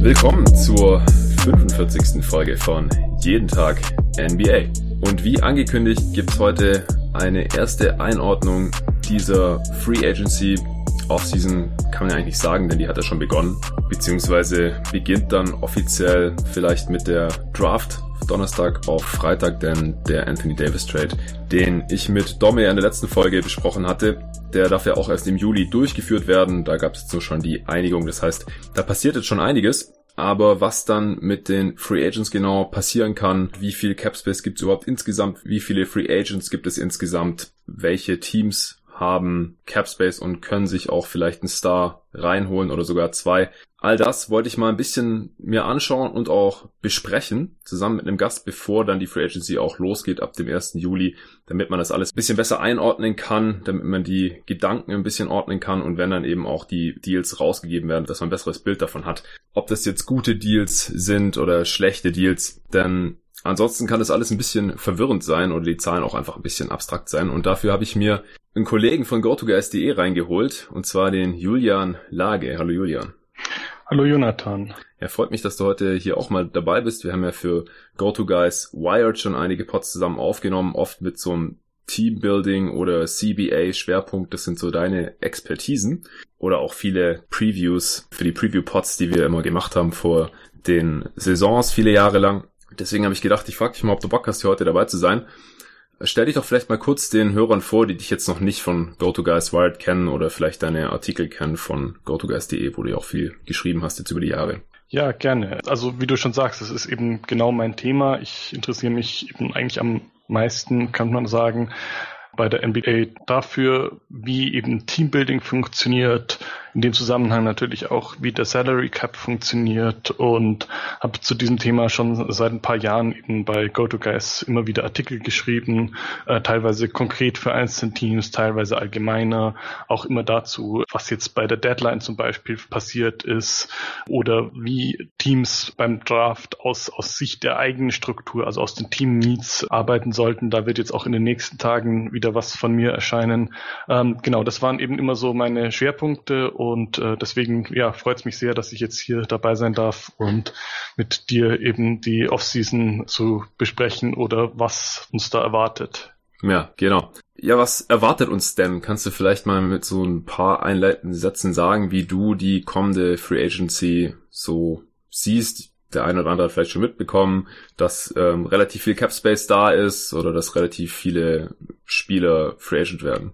Willkommen zur 45. Folge von Jeden Tag NBA. Und wie angekündigt gibt's heute eine erste Einordnung dieser Free Agency Offseason kann man ja eigentlich sagen, denn die hat ja schon begonnen, beziehungsweise beginnt dann offiziell vielleicht mit der Draft Donnerstag auf Freitag, denn der Anthony Davis Trade, den ich mit Domme in der letzten Folge besprochen hatte, der darf ja auch erst im Juli durchgeführt werden. Da gab es jetzt so schon die Einigung. Das heißt, da passiert jetzt schon einiges. Aber was dann mit den Free Agents genau passieren kann, wie viel Capspace gibt es überhaupt insgesamt, wie viele Free Agents gibt es insgesamt, welche Teams haben Capspace und können sich auch vielleicht einen Star reinholen oder sogar zwei. All das wollte ich mal ein bisschen mir anschauen und auch besprechen, zusammen mit einem Gast, bevor dann die Free Agency auch losgeht ab dem 1. Juli, damit man das alles ein bisschen besser einordnen kann, damit man die Gedanken ein bisschen ordnen kann und wenn dann eben auch die Deals rausgegeben werden, dass man ein besseres Bild davon hat, ob das jetzt gute Deals sind oder schlechte Deals, denn Ansonsten kann das alles ein bisschen verwirrend sein oder die Zahlen auch einfach ein bisschen abstrakt sein. Und dafür habe ich mir einen Kollegen von GoToGuys.de reingeholt, und zwar den Julian Lage. Hallo Julian. Hallo Jonathan. Ja, freut mich, dass du heute hier auch mal dabei bist. Wir haben ja für GoToGuys Wired schon einige Pods zusammen aufgenommen, oft mit so einem Teambuilding oder CBA Schwerpunkt. Das sind so deine Expertisen. Oder auch viele Previews für die Preview-Pods, die wir immer gemacht haben vor den Saisons viele Jahre lang. Deswegen habe ich gedacht, ich frage dich mal, ob du Bock hast, hier heute dabei zu sein. Stell dich doch vielleicht mal kurz den Hörern vor, die dich jetzt noch nicht von GoToGuys Wired kennen oder vielleicht deine Artikel kennen von GoToGuys.de, wo du ja auch viel geschrieben hast jetzt über die Jahre. Ja, gerne. Also wie du schon sagst, es ist eben genau mein Thema. Ich interessiere mich eben eigentlich am meisten, kann man sagen, bei der NBA dafür, wie eben Teambuilding funktioniert, in dem Zusammenhang natürlich auch, wie der Salary Cap funktioniert und habe zu diesem Thema schon seit ein paar Jahren eben bei GoToGuys immer wieder Artikel geschrieben, äh, teilweise konkret für einzelne Teams, teilweise allgemeiner, auch immer dazu, was jetzt bei der Deadline zum Beispiel passiert ist oder wie Teams beim Draft aus, aus Sicht der eigenen Struktur, also aus den Team Needs arbeiten sollten. Da wird jetzt auch in den nächsten Tagen wieder was von mir erscheinen. Ähm, genau, das waren eben immer so meine Schwerpunkte und äh, deswegen ja, freut es mich sehr, dass ich jetzt hier dabei sein darf und mit dir eben die Offseason zu besprechen oder was uns da erwartet. Ja, genau. Ja, was erwartet uns denn? Kannst du vielleicht mal mit so ein paar einleitenden Sätzen sagen, wie du die kommende Free Agency so siehst? Der eine oder andere hat vielleicht schon mitbekommen, dass ähm, relativ viel Cap Space da ist oder dass relativ viele Spieler Free Agent werden.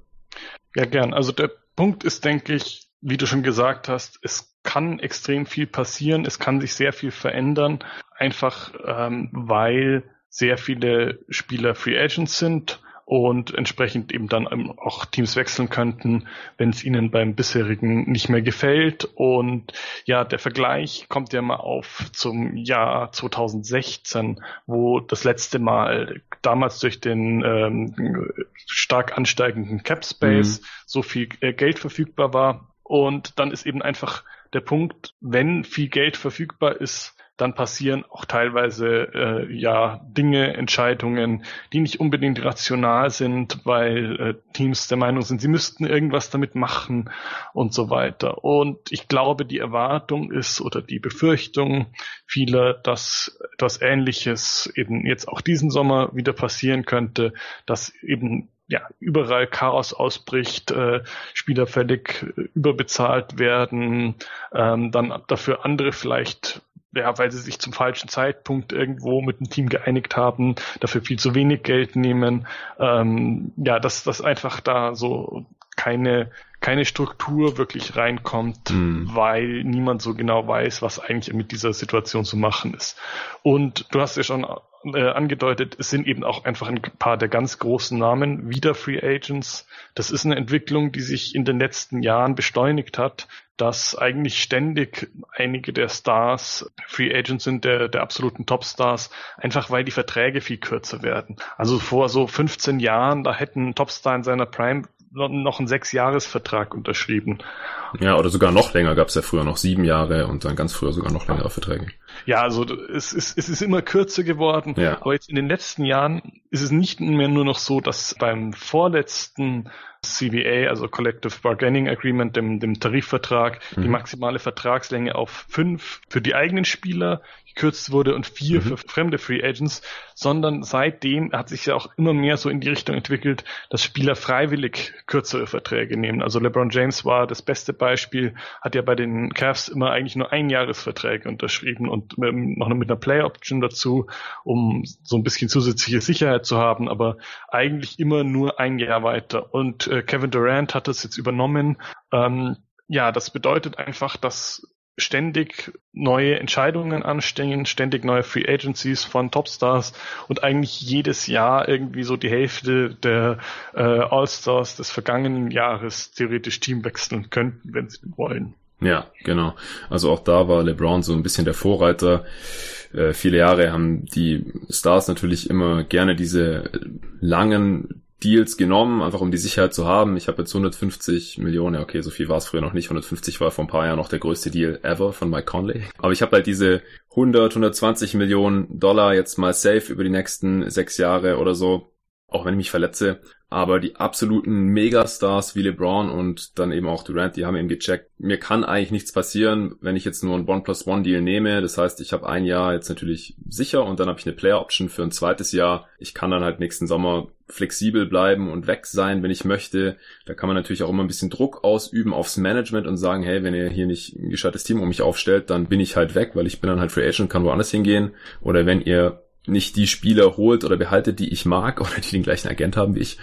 Ja, gern. Also der Punkt ist, denke ich, wie du schon gesagt hast, es kann extrem viel passieren, es kann sich sehr viel verändern, einfach ähm, weil sehr viele Spieler Free Agents sind und entsprechend eben dann auch Teams wechseln könnten, wenn es ihnen beim bisherigen nicht mehr gefällt. Und ja, der Vergleich kommt ja mal auf zum Jahr 2016, wo das letzte Mal damals durch den ähm, stark ansteigenden Cap Space mhm. so viel äh, Geld verfügbar war und dann ist eben einfach der Punkt, wenn viel Geld verfügbar ist, dann passieren auch teilweise äh, ja Dinge, Entscheidungen, die nicht unbedingt rational sind, weil äh, Teams der Meinung sind, sie müssten irgendwas damit machen und so weiter. Und ich glaube, die Erwartung ist oder die Befürchtung vieler, dass etwas Ähnliches eben jetzt auch diesen Sommer wieder passieren könnte, dass eben ja, überall Chaos ausbricht, äh, Spieler völlig äh, überbezahlt werden, ähm, dann dafür andere vielleicht ja, weil sie sich zum falschen Zeitpunkt irgendwo mit dem Team geeinigt haben, dafür viel zu wenig Geld nehmen. Ähm, ja, dass das einfach da so keine keine Struktur wirklich reinkommt, mhm. weil niemand so genau weiß, was eigentlich mit dieser Situation zu machen ist. Und du hast ja schon äh, angedeutet, es sind eben auch einfach ein paar der ganz großen Namen wieder Free Agents. Das ist eine Entwicklung, die sich in den letzten Jahren beschleunigt hat, dass eigentlich ständig einige der Stars Free Agents sind, der, der absoluten Topstars, einfach weil die Verträge viel kürzer werden. Also vor so 15 Jahren, da hätten Topstar in seiner Prime noch einen Sechsjahresvertrag unterschrieben. Ja, oder sogar noch länger gab es ja früher noch sieben Jahre und dann ganz früher sogar noch längere Verträge. Ja, also es ist, es ist immer kürzer geworden, ja. aber jetzt in den letzten Jahren ist es nicht mehr nur noch so, dass beim vorletzten CBA, also Collective Bargaining Agreement, dem, dem Tarifvertrag, mhm. die maximale Vertragslänge auf fünf für die eigenen Spieler gekürzt wurde und vier mhm. für fremde Free Agents, sondern seitdem hat sich ja auch immer mehr so in die Richtung entwickelt, dass Spieler freiwillig kürzere Verträge nehmen. Also LeBron James war das beste Beispiel, hat ja bei den Cavs immer eigentlich nur Einjahresverträge unterschrieben und ähm, noch mit einer Play Option dazu, um so ein bisschen zusätzliche Sicherheit zu haben, aber eigentlich immer nur ein Jahr weiter. Und äh, Kevin Durant hat das jetzt übernommen. Ähm, ja, das bedeutet einfach, dass ständig neue Entscheidungen anstehen, ständig neue Free Agencies von Topstars und eigentlich jedes Jahr irgendwie so die Hälfte der äh, All-Stars des vergangenen Jahres theoretisch Team wechseln könnten, wenn sie wollen. Ja, genau. Also auch da war LeBron so ein bisschen der Vorreiter. Äh, viele Jahre haben die Stars natürlich immer gerne diese langen Deals genommen, einfach um die Sicherheit zu haben. Ich habe jetzt 150 Millionen, ja okay, so viel war es früher noch nicht. 150 war vor ein paar Jahren noch der größte Deal ever von Mike Conley. Aber ich habe halt diese 100, 120 Millionen Dollar jetzt mal safe über die nächsten sechs Jahre oder so, auch wenn ich mich verletze. Aber die absoluten Megastars wie LeBron und dann eben auch Durant, die haben eben gecheckt, mir kann eigentlich nichts passieren, wenn ich jetzt nur einen One plus One Deal nehme. Das heißt, ich habe ein Jahr jetzt natürlich sicher und dann habe ich eine Player Option für ein zweites Jahr. Ich kann dann halt nächsten Sommer flexibel bleiben und weg sein, wenn ich möchte. Da kann man natürlich auch immer ein bisschen Druck ausüben aufs Management und sagen, hey, wenn ihr hier nicht ein gescheites Team um mich aufstellt, dann bin ich halt weg, weil ich bin dann halt Free Agent und kann woanders hingehen. Oder wenn ihr nicht die Spieler holt oder behaltet, die ich mag oder die den gleichen Agent haben wie ich,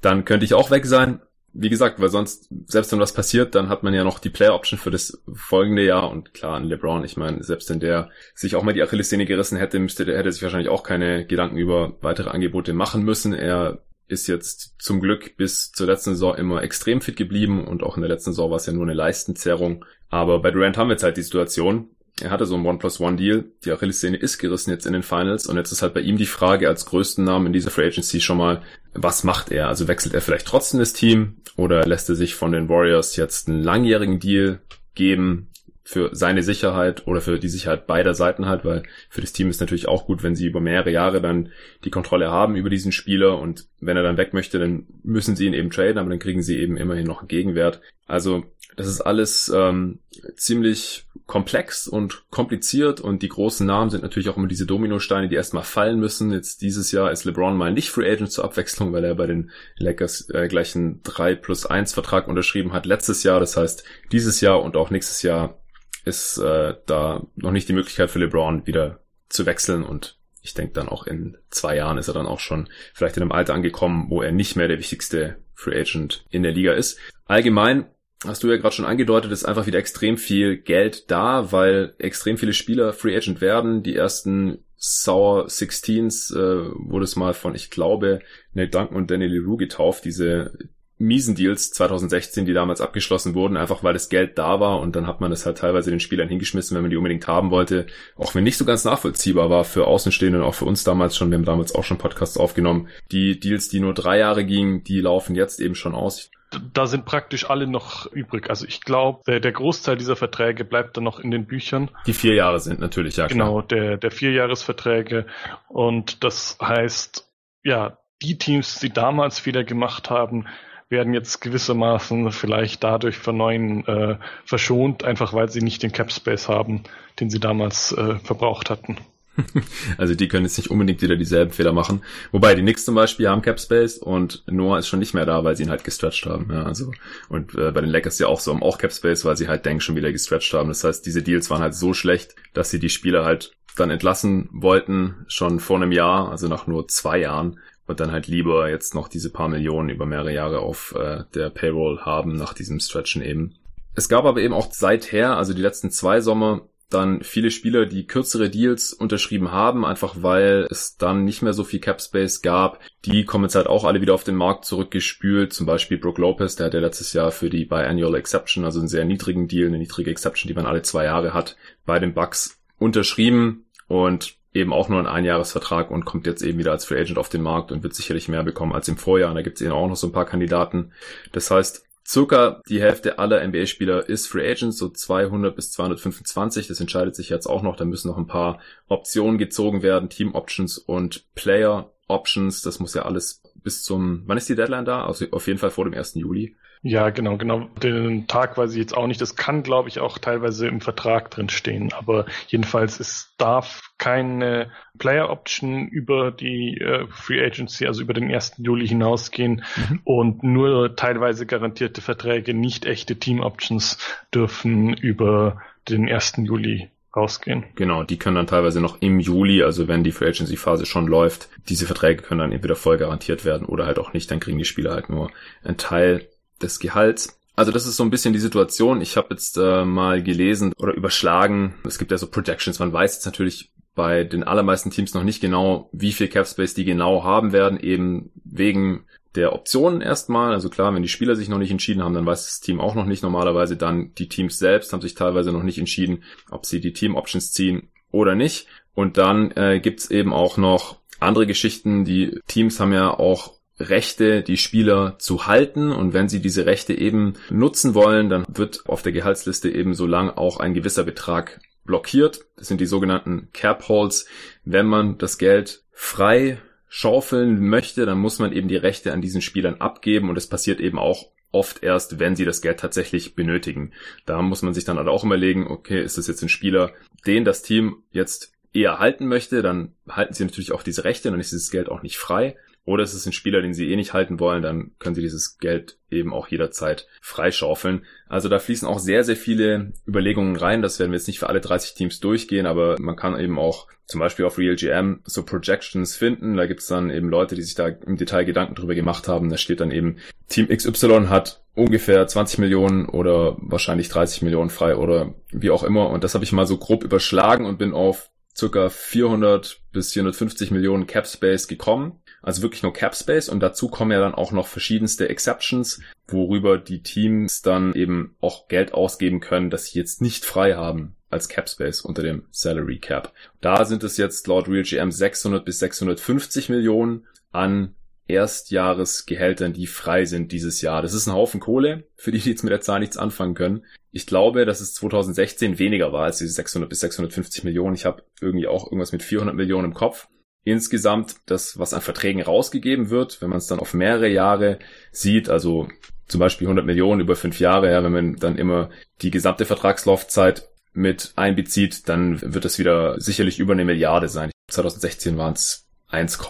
dann könnte ich auch weg sein. Wie gesagt, weil sonst, selbst wenn was passiert, dann hat man ja noch die Player Option für das folgende Jahr und klar, an LeBron, ich meine, selbst wenn der sich auch mal die Achillessehne gerissen hätte, müsste der, hätte sich wahrscheinlich auch keine Gedanken über weitere Angebote machen müssen. Er ist jetzt zum Glück bis zur letzten Saison immer extrem fit geblieben und auch in der letzten Saison war es ja nur eine Leistenzerrung. Aber bei Durant haben wir jetzt halt die Situation, er hatte so einen One-Plus-One-Deal. Die Achilles-Szene ist gerissen jetzt in den Finals. Und jetzt ist halt bei ihm die Frage als größten Namen in dieser Free Agency schon mal, was macht er? Also wechselt er vielleicht trotzdem das Team? Oder lässt er sich von den Warriors jetzt einen langjährigen Deal geben? für seine Sicherheit oder für die Sicherheit beider Seiten halt, weil für das Team ist natürlich auch gut, wenn sie über mehrere Jahre dann die Kontrolle haben über diesen Spieler und wenn er dann weg möchte, dann müssen sie ihn eben traden, aber dann kriegen sie eben immerhin noch einen Gegenwert. Also das ist alles ähm, ziemlich komplex und kompliziert und die großen Namen sind natürlich auch immer diese Dominosteine, die erstmal fallen müssen. Jetzt dieses Jahr ist LeBron mal nicht Free Agent zur Abwechslung, weil er bei den Lakers äh, gleich einen 3 plus 1 Vertrag unterschrieben hat letztes Jahr. Das heißt, dieses Jahr und auch nächstes Jahr ist äh, da noch nicht die Möglichkeit für LeBron wieder zu wechseln und ich denke dann auch in zwei Jahren ist er dann auch schon vielleicht in einem Alter angekommen, wo er nicht mehr der wichtigste Free Agent in der Liga ist. Allgemein hast du ja gerade schon angedeutet, ist einfach wieder extrem viel Geld da, weil extrem viele Spieler Free Agent werden. Die ersten Sour 16s äh, wurde es mal von, ich glaube, Nate Duncan und Danny Leroux getauft, diese miesen Deals 2016, die damals abgeschlossen wurden, einfach weil das Geld da war und dann hat man das halt teilweise den Spielern hingeschmissen, wenn man die unbedingt haben wollte. Auch wenn nicht so ganz nachvollziehbar war für Außenstehende und auch für uns damals schon, wir haben damals auch schon Podcasts aufgenommen. Die Deals, die nur drei Jahre gingen, die laufen jetzt eben schon aus. Da sind praktisch alle noch übrig. Also ich glaube, der, der, Großteil dieser Verträge bleibt dann noch in den Büchern. Die vier Jahre sind natürlich, ja. Klar. Genau, der, der Vierjahresverträge. Und das heißt, ja, die Teams, die damals Fehler gemacht haben, werden jetzt gewissermaßen vielleicht dadurch von neuen äh, verschont, einfach weil sie nicht den Cap Space haben, den sie damals äh, verbraucht hatten. Also die können jetzt nicht unbedingt wieder dieselben Fehler machen. Wobei die Knicks zum Beispiel haben Cap Space und Noah ist schon nicht mehr da, weil sie ihn halt gestretched haben. Ja, also und äh, bei den Lakers ja auch so haben auch Cap Space, weil sie halt Denk schon wieder gestretched haben. Das heißt, diese Deals waren halt so schlecht, dass sie die Spieler halt dann entlassen wollten schon vor einem Jahr, also nach nur zwei Jahren und dann halt lieber jetzt noch diese paar Millionen über mehrere Jahre auf äh, der Payroll haben nach diesem Stretchen eben. Es gab aber eben auch seither, also die letzten zwei Sommer, dann viele Spieler, die kürzere Deals unterschrieben haben, einfach weil es dann nicht mehr so viel Cap Space gab. Die kommen jetzt halt auch alle wieder auf den Markt zurückgespült. Zum Beispiel Brook Lopez, der hat ja letztes Jahr für die Biannual Exception, also einen sehr niedrigen Deal, eine niedrige Exception, die man alle zwei Jahre hat, bei den Bucks unterschrieben. Und eben auch nur ein Einjahresvertrag und kommt jetzt eben wieder als Free Agent auf den Markt und wird sicherlich mehr bekommen als im Vorjahr. Und da gibt es eben auch noch so ein paar Kandidaten. Das heißt, circa die Hälfte aller NBA-Spieler ist Free Agent, so 200 bis 225. Das entscheidet sich jetzt auch noch. Da müssen noch ein paar Optionen gezogen werden, Team Options und Player Options. Das muss ja alles bis zum, wann ist die Deadline da? Also auf jeden Fall vor dem 1. Juli. Ja, genau, genau. Den Tag weiß ich jetzt auch nicht. Das kann, glaube ich, auch teilweise im Vertrag drin stehen. Aber jedenfalls, es darf keine Player Option über die äh, Free Agency, also über den 1. Juli hinausgehen mhm. und nur teilweise garantierte Verträge, nicht echte Team Options dürfen über den 1. Juli rausgehen. Genau, die können dann teilweise noch im Juli, also wenn die Free Agency Phase schon läuft, diese Verträge können dann entweder voll garantiert werden oder halt auch nicht, dann kriegen die Spieler halt nur einen Teil des Gehalts. Also das ist so ein bisschen die Situation. Ich habe jetzt äh, mal gelesen oder überschlagen. Es gibt ja so Projections. Man weiß jetzt natürlich bei den allermeisten Teams noch nicht genau, wie viel Cap Space die genau haben werden, eben wegen der Optionen erstmal. Also klar, wenn die Spieler sich noch nicht entschieden haben, dann weiß das Team auch noch nicht normalerweise. Dann die Teams selbst haben sich teilweise noch nicht entschieden, ob sie die Team Options ziehen oder nicht. Und dann äh, gibt's eben auch noch andere Geschichten. Die Teams haben ja auch Rechte, die Spieler zu halten. Und wenn sie diese Rechte eben nutzen wollen, dann wird auf der Gehaltsliste eben so lang auch ein gewisser Betrag blockiert. Das sind die sogenannten Cap Holes. Wenn man das Geld frei schaufeln möchte, dann muss man eben die Rechte an diesen Spielern abgeben. Und das passiert eben auch oft erst, wenn sie das Geld tatsächlich benötigen. Da muss man sich dann halt auch überlegen, okay, ist das jetzt ein Spieler, den das Team jetzt eher halten möchte, dann halten sie natürlich auch diese Rechte, dann ist dieses Geld auch nicht frei. Oder es ist ein Spieler, den sie eh nicht halten wollen, dann können sie dieses Geld eben auch jederzeit freischaufeln. Also da fließen auch sehr, sehr viele Überlegungen rein. Das werden wir jetzt nicht für alle 30 Teams durchgehen, aber man kann eben auch zum Beispiel auf RealGM so Projections finden. Da gibt es dann eben Leute, die sich da im Detail Gedanken drüber gemacht haben. Da steht dann eben, Team XY hat ungefähr 20 Millionen oder wahrscheinlich 30 Millionen frei oder wie auch immer. Und das habe ich mal so grob überschlagen und bin auf circa 400 bis 450 Millionen Cap Space gekommen. Also wirklich nur Cap Space und dazu kommen ja dann auch noch verschiedenste Exceptions, worüber die Teams dann eben auch Geld ausgeben können, das sie jetzt nicht frei haben als Cap Space unter dem Salary Cap. Da sind es jetzt laut RealGM 600 bis 650 Millionen an Erstjahresgehältern, die frei sind dieses Jahr. Das ist ein Haufen Kohle, für die, die jetzt mit der Zahl nichts anfangen können. Ich glaube, dass es 2016 weniger war als diese 600 bis 650 Millionen. Ich habe irgendwie auch irgendwas mit 400 Millionen im Kopf insgesamt das, was an Verträgen rausgegeben wird, wenn man es dann auf mehrere Jahre sieht, also zum Beispiel 100 Millionen über fünf Jahre, ja, wenn man dann immer die gesamte Vertragslaufzeit mit einbezieht, dann wird das wieder sicherlich über eine Milliarde sein. 2016 waren es 1,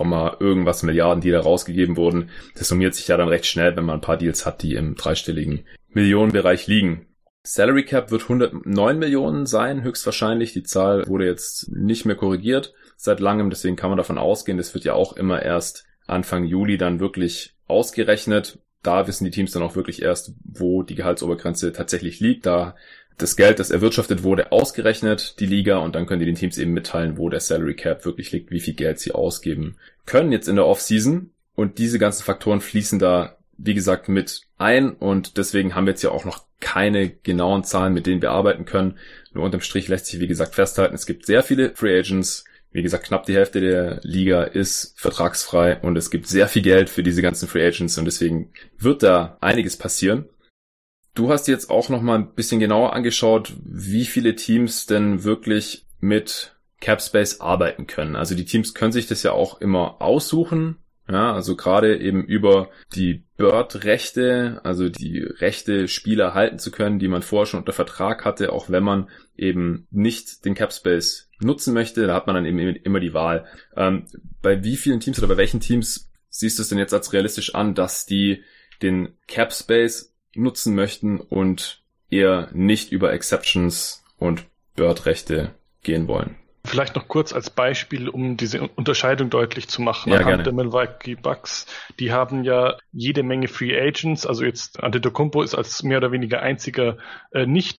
irgendwas Milliarden, die da rausgegeben wurden. Das summiert sich ja dann recht schnell, wenn man ein paar Deals hat, die im dreistelligen Millionenbereich liegen. Salary Cap wird 109 Millionen sein, höchstwahrscheinlich. Die Zahl wurde jetzt nicht mehr korrigiert seit langem, deswegen kann man davon ausgehen, das wird ja auch immer erst Anfang Juli dann wirklich ausgerechnet. Da wissen die Teams dann auch wirklich erst, wo die Gehaltsobergrenze tatsächlich liegt. Da das Geld, das erwirtschaftet wurde, ausgerechnet, die Liga, und dann können die den Teams eben mitteilen, wo der Salary Cap wirklich liegt, wie viel Geld sie ausgeben können jetzt in der Offseason. Und diese ganzen Faktoren fließen da, wie gesagt, mit ein und deswegen haben wir jetzt ja auch noch keine genauen Zahlen, mit denen wir arbeiten können. Nur unterm Strich lässt sich, wie gesagt, festhalten, es gibt sehr viele Free Agents. Wie gesagt, knapp die Hälfte der Liga ist vertragsfrei und es gibt sehr viel Geld für diese ganzen Free Agents und deswegen wird da einiges passieren. Du hast jetzt auch noch mal ein bisschen genauer angeschaut, wie viele Teams denn wirklich mit Capspace arbeiten können. Also die Teams können sich das ja auch immer aussuchen, ja, also gerade eben über die Bird-Rechte, also die Rechte, Spieler halten zu können, die man vorher schon unter Vertrag hatte, auch wenn man eben nicht den Capspace nutzen möchte, da hat man dann eben immer die Wahl. Ähm, bei wie vielen Teams oder bei welchen Teams siehst du es denn jetzt als realistisch an, dass die den Capspace nutzen möchten und eher nicht über Exceptions und Bird-Rechte gehen wollen? Vielleicht noch kurz als Beispiel, um diese Unterscheidung deutlich zu machen. Ja, Anhand der Milwaukee Bucks, die haben ja jede Menge Free Agents. Also jetzt Antetokounmpo ist als mehr oder weniger einziger äh, nicht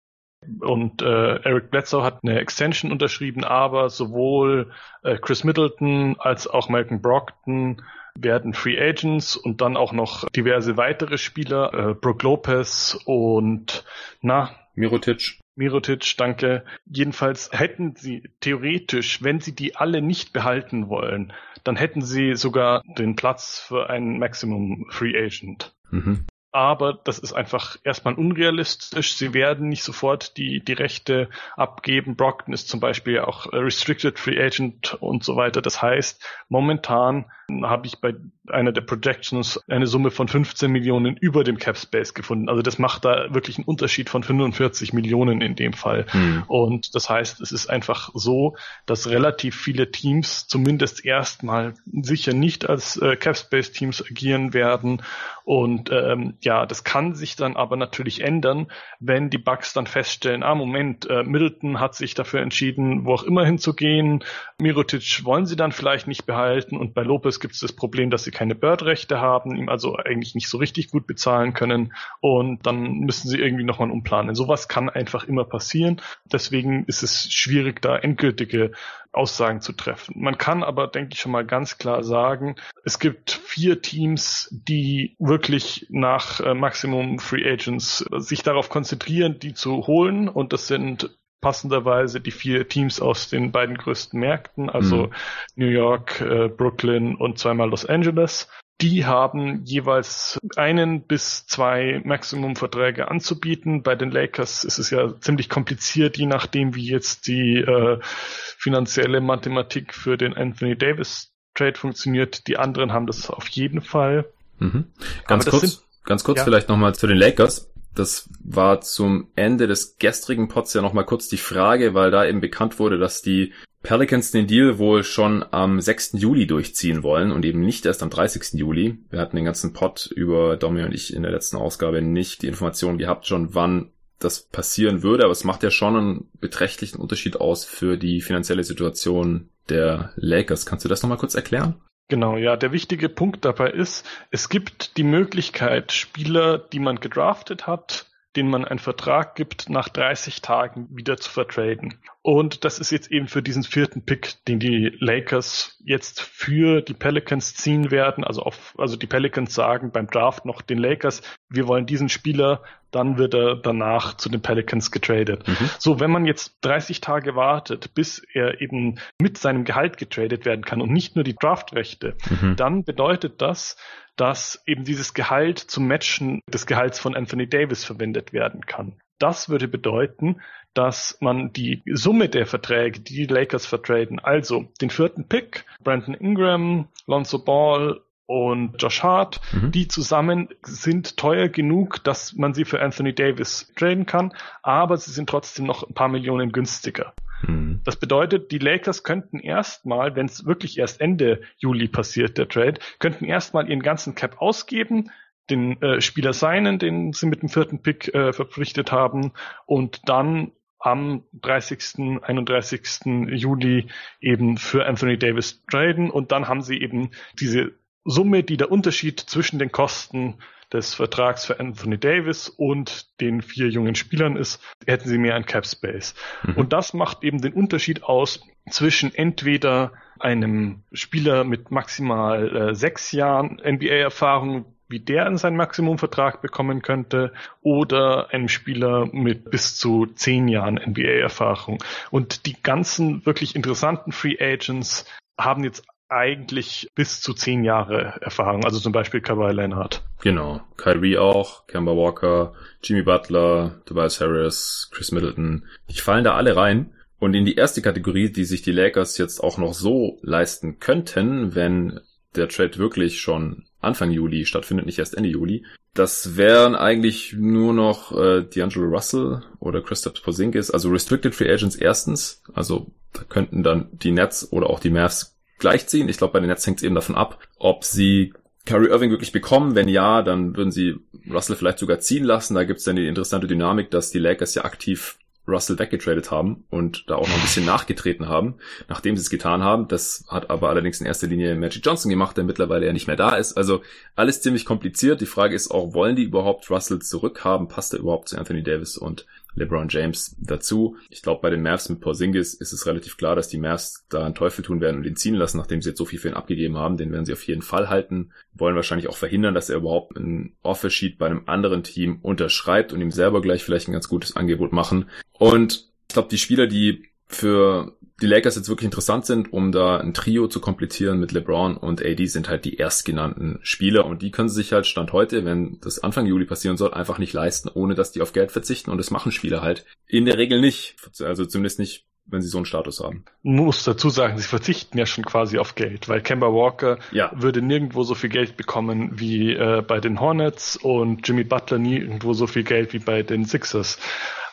und äh, Eric Bledsoe hat eine Extension unterschrieben, aber sowohl äh, Chris Middleton als auch Malcolm Brockton werden Free Agents und dann auch noch diverse weitere Spieler, äh, Brook Lopez und na Mirotic. Mirotic, danke. Jedenfalls hätten sie theoretisch, wenn sie die alle nicht behalten wollen, dann hätten sie sogar den Platz für einen Maximum Free Agent. Mhm aber das ist einfach erstmal unrealistisch. Sie werden nicht sofort die, die Rechte abgeben. Brockton ist zum Beispiel auch Restricted Free Agent und so weiter. Das heißt, momentan habe ich bei einer der Projections eine Summe von 15 Millionen über dem Cap Space gefunden. Also das macht da wirklich einen Unterschied von 45 Millionen in dem Fall. Mhm. Und das heißt, es ist einfach so, dass relativ viele Teams zumindest erstmal sicher nicht als äh, Cap Space Teams agieren werden und ähm, ja, das kann sich dann aber natürlich ändern, wenn die Bugs dann feststellen, ah Moment, äh, Middleton hat sich dafür entschieden, wo auch immer hinzugehen. Mirotic wollen sie dann vielleicht nicht behalten und bei Lopez gibt es das Problem, dass sie keine Bird-Rechte haben, ihm also eigentlich nicht so richtig gut bezahlen können und dann müssen sie irgendwie nochmal umplanen. Sowas kann einfach immer passieren. Deswegen ist es schwierig, da endgültige Aussagen zu treffen. Man kann aber, denke ich, schon mal ganz klar sagen, es gibt vier Teams, die wirklich nach äh, Maximum Free Agents sich darauf konzentrieren, die zu holen. Und das sind passenderweise die vier Teams aus den beiden größten Märkten, also mhm. New York, äh, Brooklyn und zweimal Los Angeles die haben jeweils einen bis zwei Maximumverträge anzubieten. Bei den Lakers ist es ja ziemlich kompliziert, je nachdem, wie jetzt die äh, finanzielle Mathematik für den Anthony Davis Trade funktioniert. Die anderen haben das auf jeden Fall. Mhm. Ganz kurz, sind, ganz kurz ja. vielleicht nochmal zu den Lakers. Das war zum Ende des gestrigen Pods ja nochmal kurz die Frage, weil da eben bekannt wurde, dass die Pelicans den Deal wohl schon am 6. Juli durchziehen wollen und eben nicht erst am 30. Juli. Wir hatten den ganzen Pod über Domi und ich in der letzten Ausgabe nicht die Information gehabt, schon wann das passieren würde, aber es macht ja schon einen beträchtlichen Unterschied aus für die finanzielle Situation der Lakers. Kannst du das nochmal kurz erklären? Genau, ja, der wichtige Punkt dabei ist, es gibt die Möglichkeit, Spieler, die man gedraftet hat, denen man einen Vertrag gibt, nach 30 Tagen wieder zu vertraden. Und das ist jetzt eben für diesen vierten Pick, den die Lakers jetzt für die Pelicans ziehen werden. Also auf, also die Pelicans sagen beim Draft noch den Lakers, wir wollen diesen Spieler, dann wird er danach zu den Pelicans getradet. Mhm. So, wenn man jetzt 30 Tage wartet, bis er eben mit seinem Gehalt getradet werden kann und nicht nur die Draftrechte, mhm. dann bedeutet das, dass eben dieses Gehalt zum Matchen des Gehalts von Anthony Davis verwendet werden kann. Das würde bedeuten, dass man die Summe der Verträge, die die Lakers vertraden, also den vierten Pick, Brandon Ingram, Lonzo Ball und Josh Hart, mhm. die zusammen sind teuer genug, dass man sie für Anthony Davis traden kann, aber sie sind trotzdem noch ein paar Millionen günstiger. Mhm. Das bedeutet, die Lakers könnten erstmal, wenn es wirklich erst Ende Juli passiert, der Trade, könnten erstmal ihren ganzen Cap ausgeben, den äh, Spieler seinen, den sie mit dem vierten Pick äh, verpflichtet haben, und dann am 30., 31. Juli eben für Anthony Davis traden und dann haben sie eben diese Summe, die der Unterschied zwischen den Kosten des Vertrags für Anthony Davis und den vier jungen Spielern ist, hätten sie mehr an Cap Space. Mhm. Und das macht eben den Unterschied aus zwischen entweder einem Spieler mit maximal äh, sechs Jahren NBA-Erfahrung, wie der in seinen Maximumvertrag bekommen könnte, oder einem Spieler mit bis zu zehn Jahren NBA-Erfahrung. Und die ganzen wirklich interessanten Free Agents haben jetzt eigentlich bis zu zehn Jahre Erfahrung, also zum Beispiel Kawhi Leonard. Genau, Kyrie auch, Kemba Walker, Jimmy Butler, Tobias Harris, Chris Middleton, die fallen da alle rein. Und in die erste Kategorie, die sich die Lakers jetzt auch noch so leisten könnten, wenn der Trade wirklich schon Anfang Juli stattfindet, nicht erst Ende Juli. Das wären eigentlich nur noch äh, D'Angelo Russell oder Christoph Porzingis, also Restricted Free Agents erstens. Also da könnten dann die Nets oder auch die Mavs gleichziehen. Ich glaube, bei den Nets hängt es eben davon ab, ob sie Kyrie Irving wirklich bekommen. Wenn ja, dann würden sie Russell vielleicht sogar ziehen lassen. Da gibt es dann die interessante Dynamik, dass die Lakers ja aktiv Russell weggetradet haben und da auch noch ein bisschen nachgetreten haben, nachdem sie es getan haben. Das hat aber allerdings in erster Linie Magic Johnson gemacht, der mittlerweile ja nicht mehr da ist. Also alles ziemlich kompliziert. Die Frage ist auch, wollen die überhaupt Russell zurückhaben? Passt er überhaupt zu Anthony Davis und LeBron James dazu. Ich glaube, bei den Mavs mit Porzingis ist es relativ klar, dass die Mavs da einen Teufel tun werden und ihn ziehen lassen, nachdem sie jetzt so viel für ihn abgegeben haben. Den werden sie auf jeden Fall halten. Wollen wahrscheinlich auch verhindern, dass er überhaupt ein Offer-Sheet bei einem anderen Team unterschreibt und ihm selber gleich vielleicht ein ganz gutes Angebot machen. Und ich glaube, die Spieler, die für die Lakers jetzt wirklich interessant sind, um da ein Trio zu komplettieren mit LeBron und AD sind halt die erstgenannten Spieler und die können sich halt Stand heute, wenn das Anfang Juli passieren soll, einfach nicht leisten, ohne dass die auf Geld verzichten und das machen Spieler halt in der Regel nicht. Also zumindest nicht wenn sie so einen Status haben. Muss dazu sagen, sie verzichten ja schon quasi auf Geld, weil Kemba Walker ja. würde nirgendwo so viel Geld bekommen wie äh, bei den Hornets und Jimmy Butler nirgendwo so viel Geld wie bei den Sixers.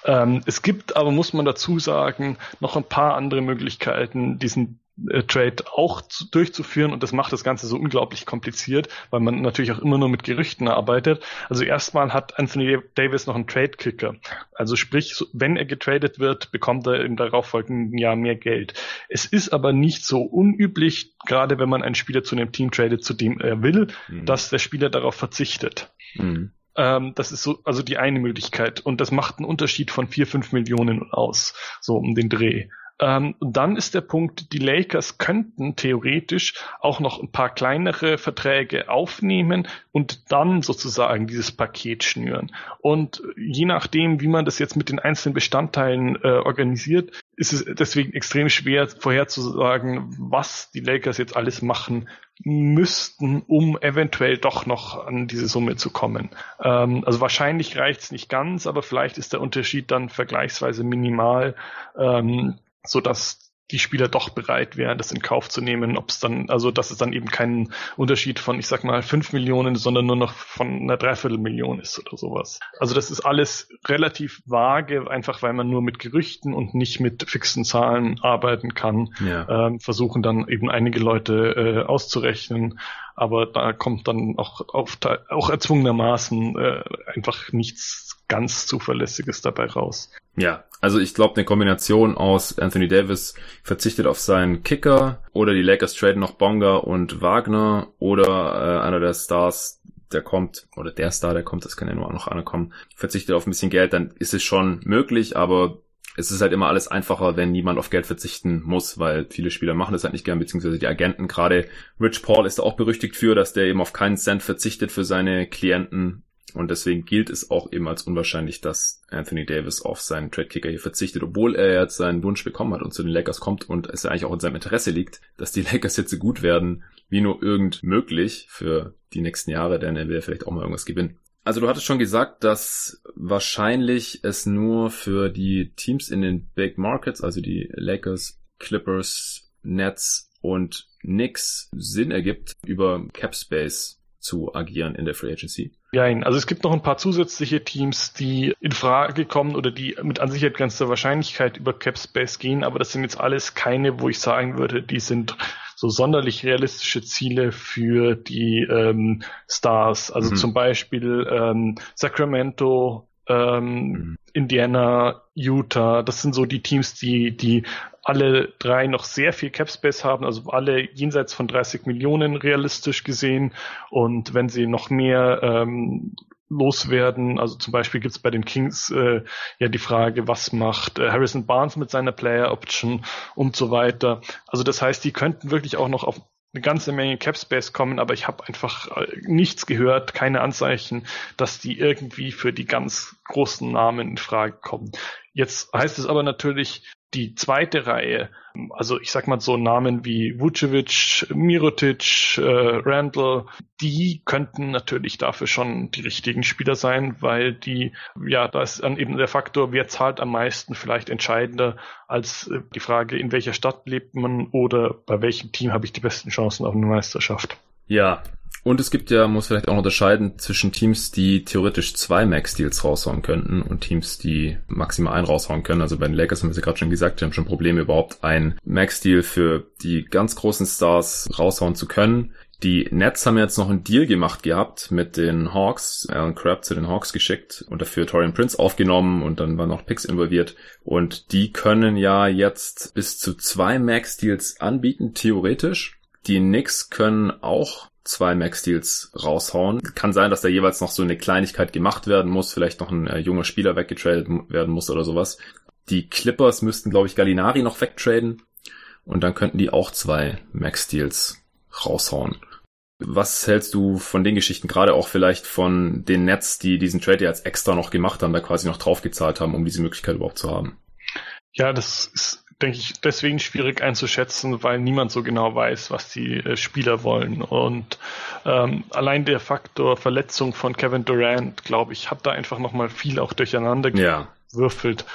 Ähm, es gibt aber, muss man dazu sagen, noch ein paar andere Möglichkeiten, diesen äh, Trade auch zu, durchzuführen und das macht das Ganze so unglaublich kompliziert, weil man natürlich auch immer nur mit Gerüchten arbeitet. Also erstmal hat Anthony Davis noch einen Trade-Kicker. Also sprich, wenn er getradet wird, bekommt er im darauffolgenden Jahr mehr Geld. Es ist aber nicht so unüblich, gerade wenn man einen Spieler zu einem Team tradet, zu dem er will, mhm. dass der Spieler darauf verzichtet. Mhm. Ähm, das ist so, also die eine Möglichkeit. Und das macht einen Unterschied von vier, fünf Millionen aus, so um den Dreh. Ähm, dann ist der Punkt, die Lakers könnten theoretisch auch noch ein paar kleinere Verträge aufnehmen und dann sozusagen dieses Paket schnüren. Und je nachdem, wie man das jetzt mit den einzelnen Bestandteilen äh, organisiert, ist es deswegen extrem schwer vorherzusagen, was die Lakers jetzt alles machen müssten, um eventuell doch noch an diese Summe zu kommen. Ähm, also wahrscheinlich reicht es nicht ganz, aber vielleicht ist der Unterschied dann vergleichsweise minimal. Ähm, so dass die Spieler doch bereit wären, das in Kauf zu nehmen, ob es dann, also dass es dann eben kein Unterschied von, ich sag mal, fünf Millionen, sondern nur noch von einer Dreiviertelmillion ist oder sowas. Also das ist alles relativ vage, einfach weil man nur mit Gerüchten und nicht mit fixen Zahlen arbeiten kann. Ja. Ähm, versuchen dann eben einige Leute äh, auszurechnen, aber da kommt dann auch, auf, auch erzwungenermaßen äh, einfach nichts ganz Zuverlässiges dabei raus. Ja, also ich glaube, eine Kombination aus Anthony Davis verzichtet auf seinen Kicker oder die Lakers traden noch Bonga und Wagner oder äh, einer der Stars, der kommt, oder der Star, der kommt, das kann ja nur noch einer kommen, verzichtet auf ein bisschen Geld, dann ist es schon möglich, aber es ist halt immer alles einfacher, wenn niemand auf Geld verzichten muss, weil viele Spieler machen das halt nicht gern, beziehungsweise die Agenten. Gerade Rich Paul ist auch berüchtigt für, dass der eben auf keinen Cent verzichtet für seine Klienten und deswegen gilt es auch eben als unwahrscheinlich, dass Anthony Davis auf seinen Trade-Kicker hier verzichtet, obwohl er jetzt seinen Wunsch bekommen hat und zu den Lakers kommt und es ja eigentlich auch in seinem Interesse liegt, dass die Lakers jetzt so gut werden, wie nur irgend möglich für die nächsten Jahre, denn er will vielleicht auch mal irgendwas gewinnen. Also du hattest schon gesagt, dass wahrscheinlich es nur für die Teams in den Big Markets, also die Lakers, Clippers, Nets und Knicks Sinn ergibt, über Cap Space zu agieren in der Free Agency. Ja, also es gibt noch ein paar zusätzliche Teams, die in Frage kommen oder die mit an Sicherheit grenzender Wahrscheinlichkeit über Cap Space gehen, aber das sind jetzt alles keine, wo ich sagen würde, die sind so sonderlich realistische Ziele für die ähm, Stars. Also mhm. zum Beispiel ähm, Sacramento, ähm, mhm. Indiana, Utah, das sind so die Teams, die, die alle drei noch sehr viel Capspace haben, also alle jenseits von 30 Millionen realistisch gesehen. Und wenn sie noch mehr ähm, loswerden, also zum Beispiel gibt es bei den Kings äh, ja die Frage, was macht äh, Harrison Barnes mit seiner Player Option und so weiter. Also das heißt, die könnten wirklich auch noch auf eine ganze Menge Capspace kommen, aber ich habe einfach äh, nichts gehört, keine Anzeichen, dass die irgendwie für die ganz großen Namen in Frage kommen. Jetzt heißt es aber natürlich, die zweite Reihe, also ich sag mal so Namen wie Vucevic, Mirotic, äh, Randall, die könnten natürlich dafür schon die richtigen Spieler sein, weil die, ja, da ist dann eben der Faktor, wer zahlt am meisten vielleicht entscheidender als äh, die Frage, in welcher Stadt lebt man oder bei welchem Team habe ich die besten Chancen auf eine Meisterschaft. Ja, und es gibt ja, muss vielleicht auch unterscheiden zwischen Teams, die theoretisch zwei Max-Deals raushauen könnten und Teams, die maximal einen raushauen können. Also bei den Lakers haben wir es gerade schon gesagt, die haben schon Probleme überhaupt ein Max-Deal für die ganz großen Stars raushauen zu können. Die Nets haben jetzt noch einen Deal gemacht gehabt mit den Hawks, Alan Crabb zu den Hawks geschickt und dafür Torian Prince aufgenommen und dann waren noch Picks involviert. Und die können ja jetzt bis zu zwei Max-Deals anbieten, theoretisch. Die Knicks können auch zwei Max-Deals raushauen. Kann sein, dass da jeweils noch so eine Kleinigkeit gemacht werden muss, vielleicht noch ein äh, junger Spieler weggetradet werden muss oder sowas. Die Clippers müssten, glaube ich, Gallinari noch wegtraden und dann könnten die auch zwei Max-Deals raushauen. Was hältst du von den Geschichten, gerade auch vielleicht von den Nets, die diesen Trade jetzt extra noch gemacht haben, da quasi noch draufgezahlt haben, um diese Möglichkeit überhaupt zu haben? Ja, das ist, denke ich, deswegen schwierig einzuschätzen, weil niemand so genau weiß, was die äh, Spieler wollen. Und ähm, allein der Faktor Verletzung von Kevin Durant, glaube ich, hat da einfach nochmal viel auch durcheinander ja. gewürfelt.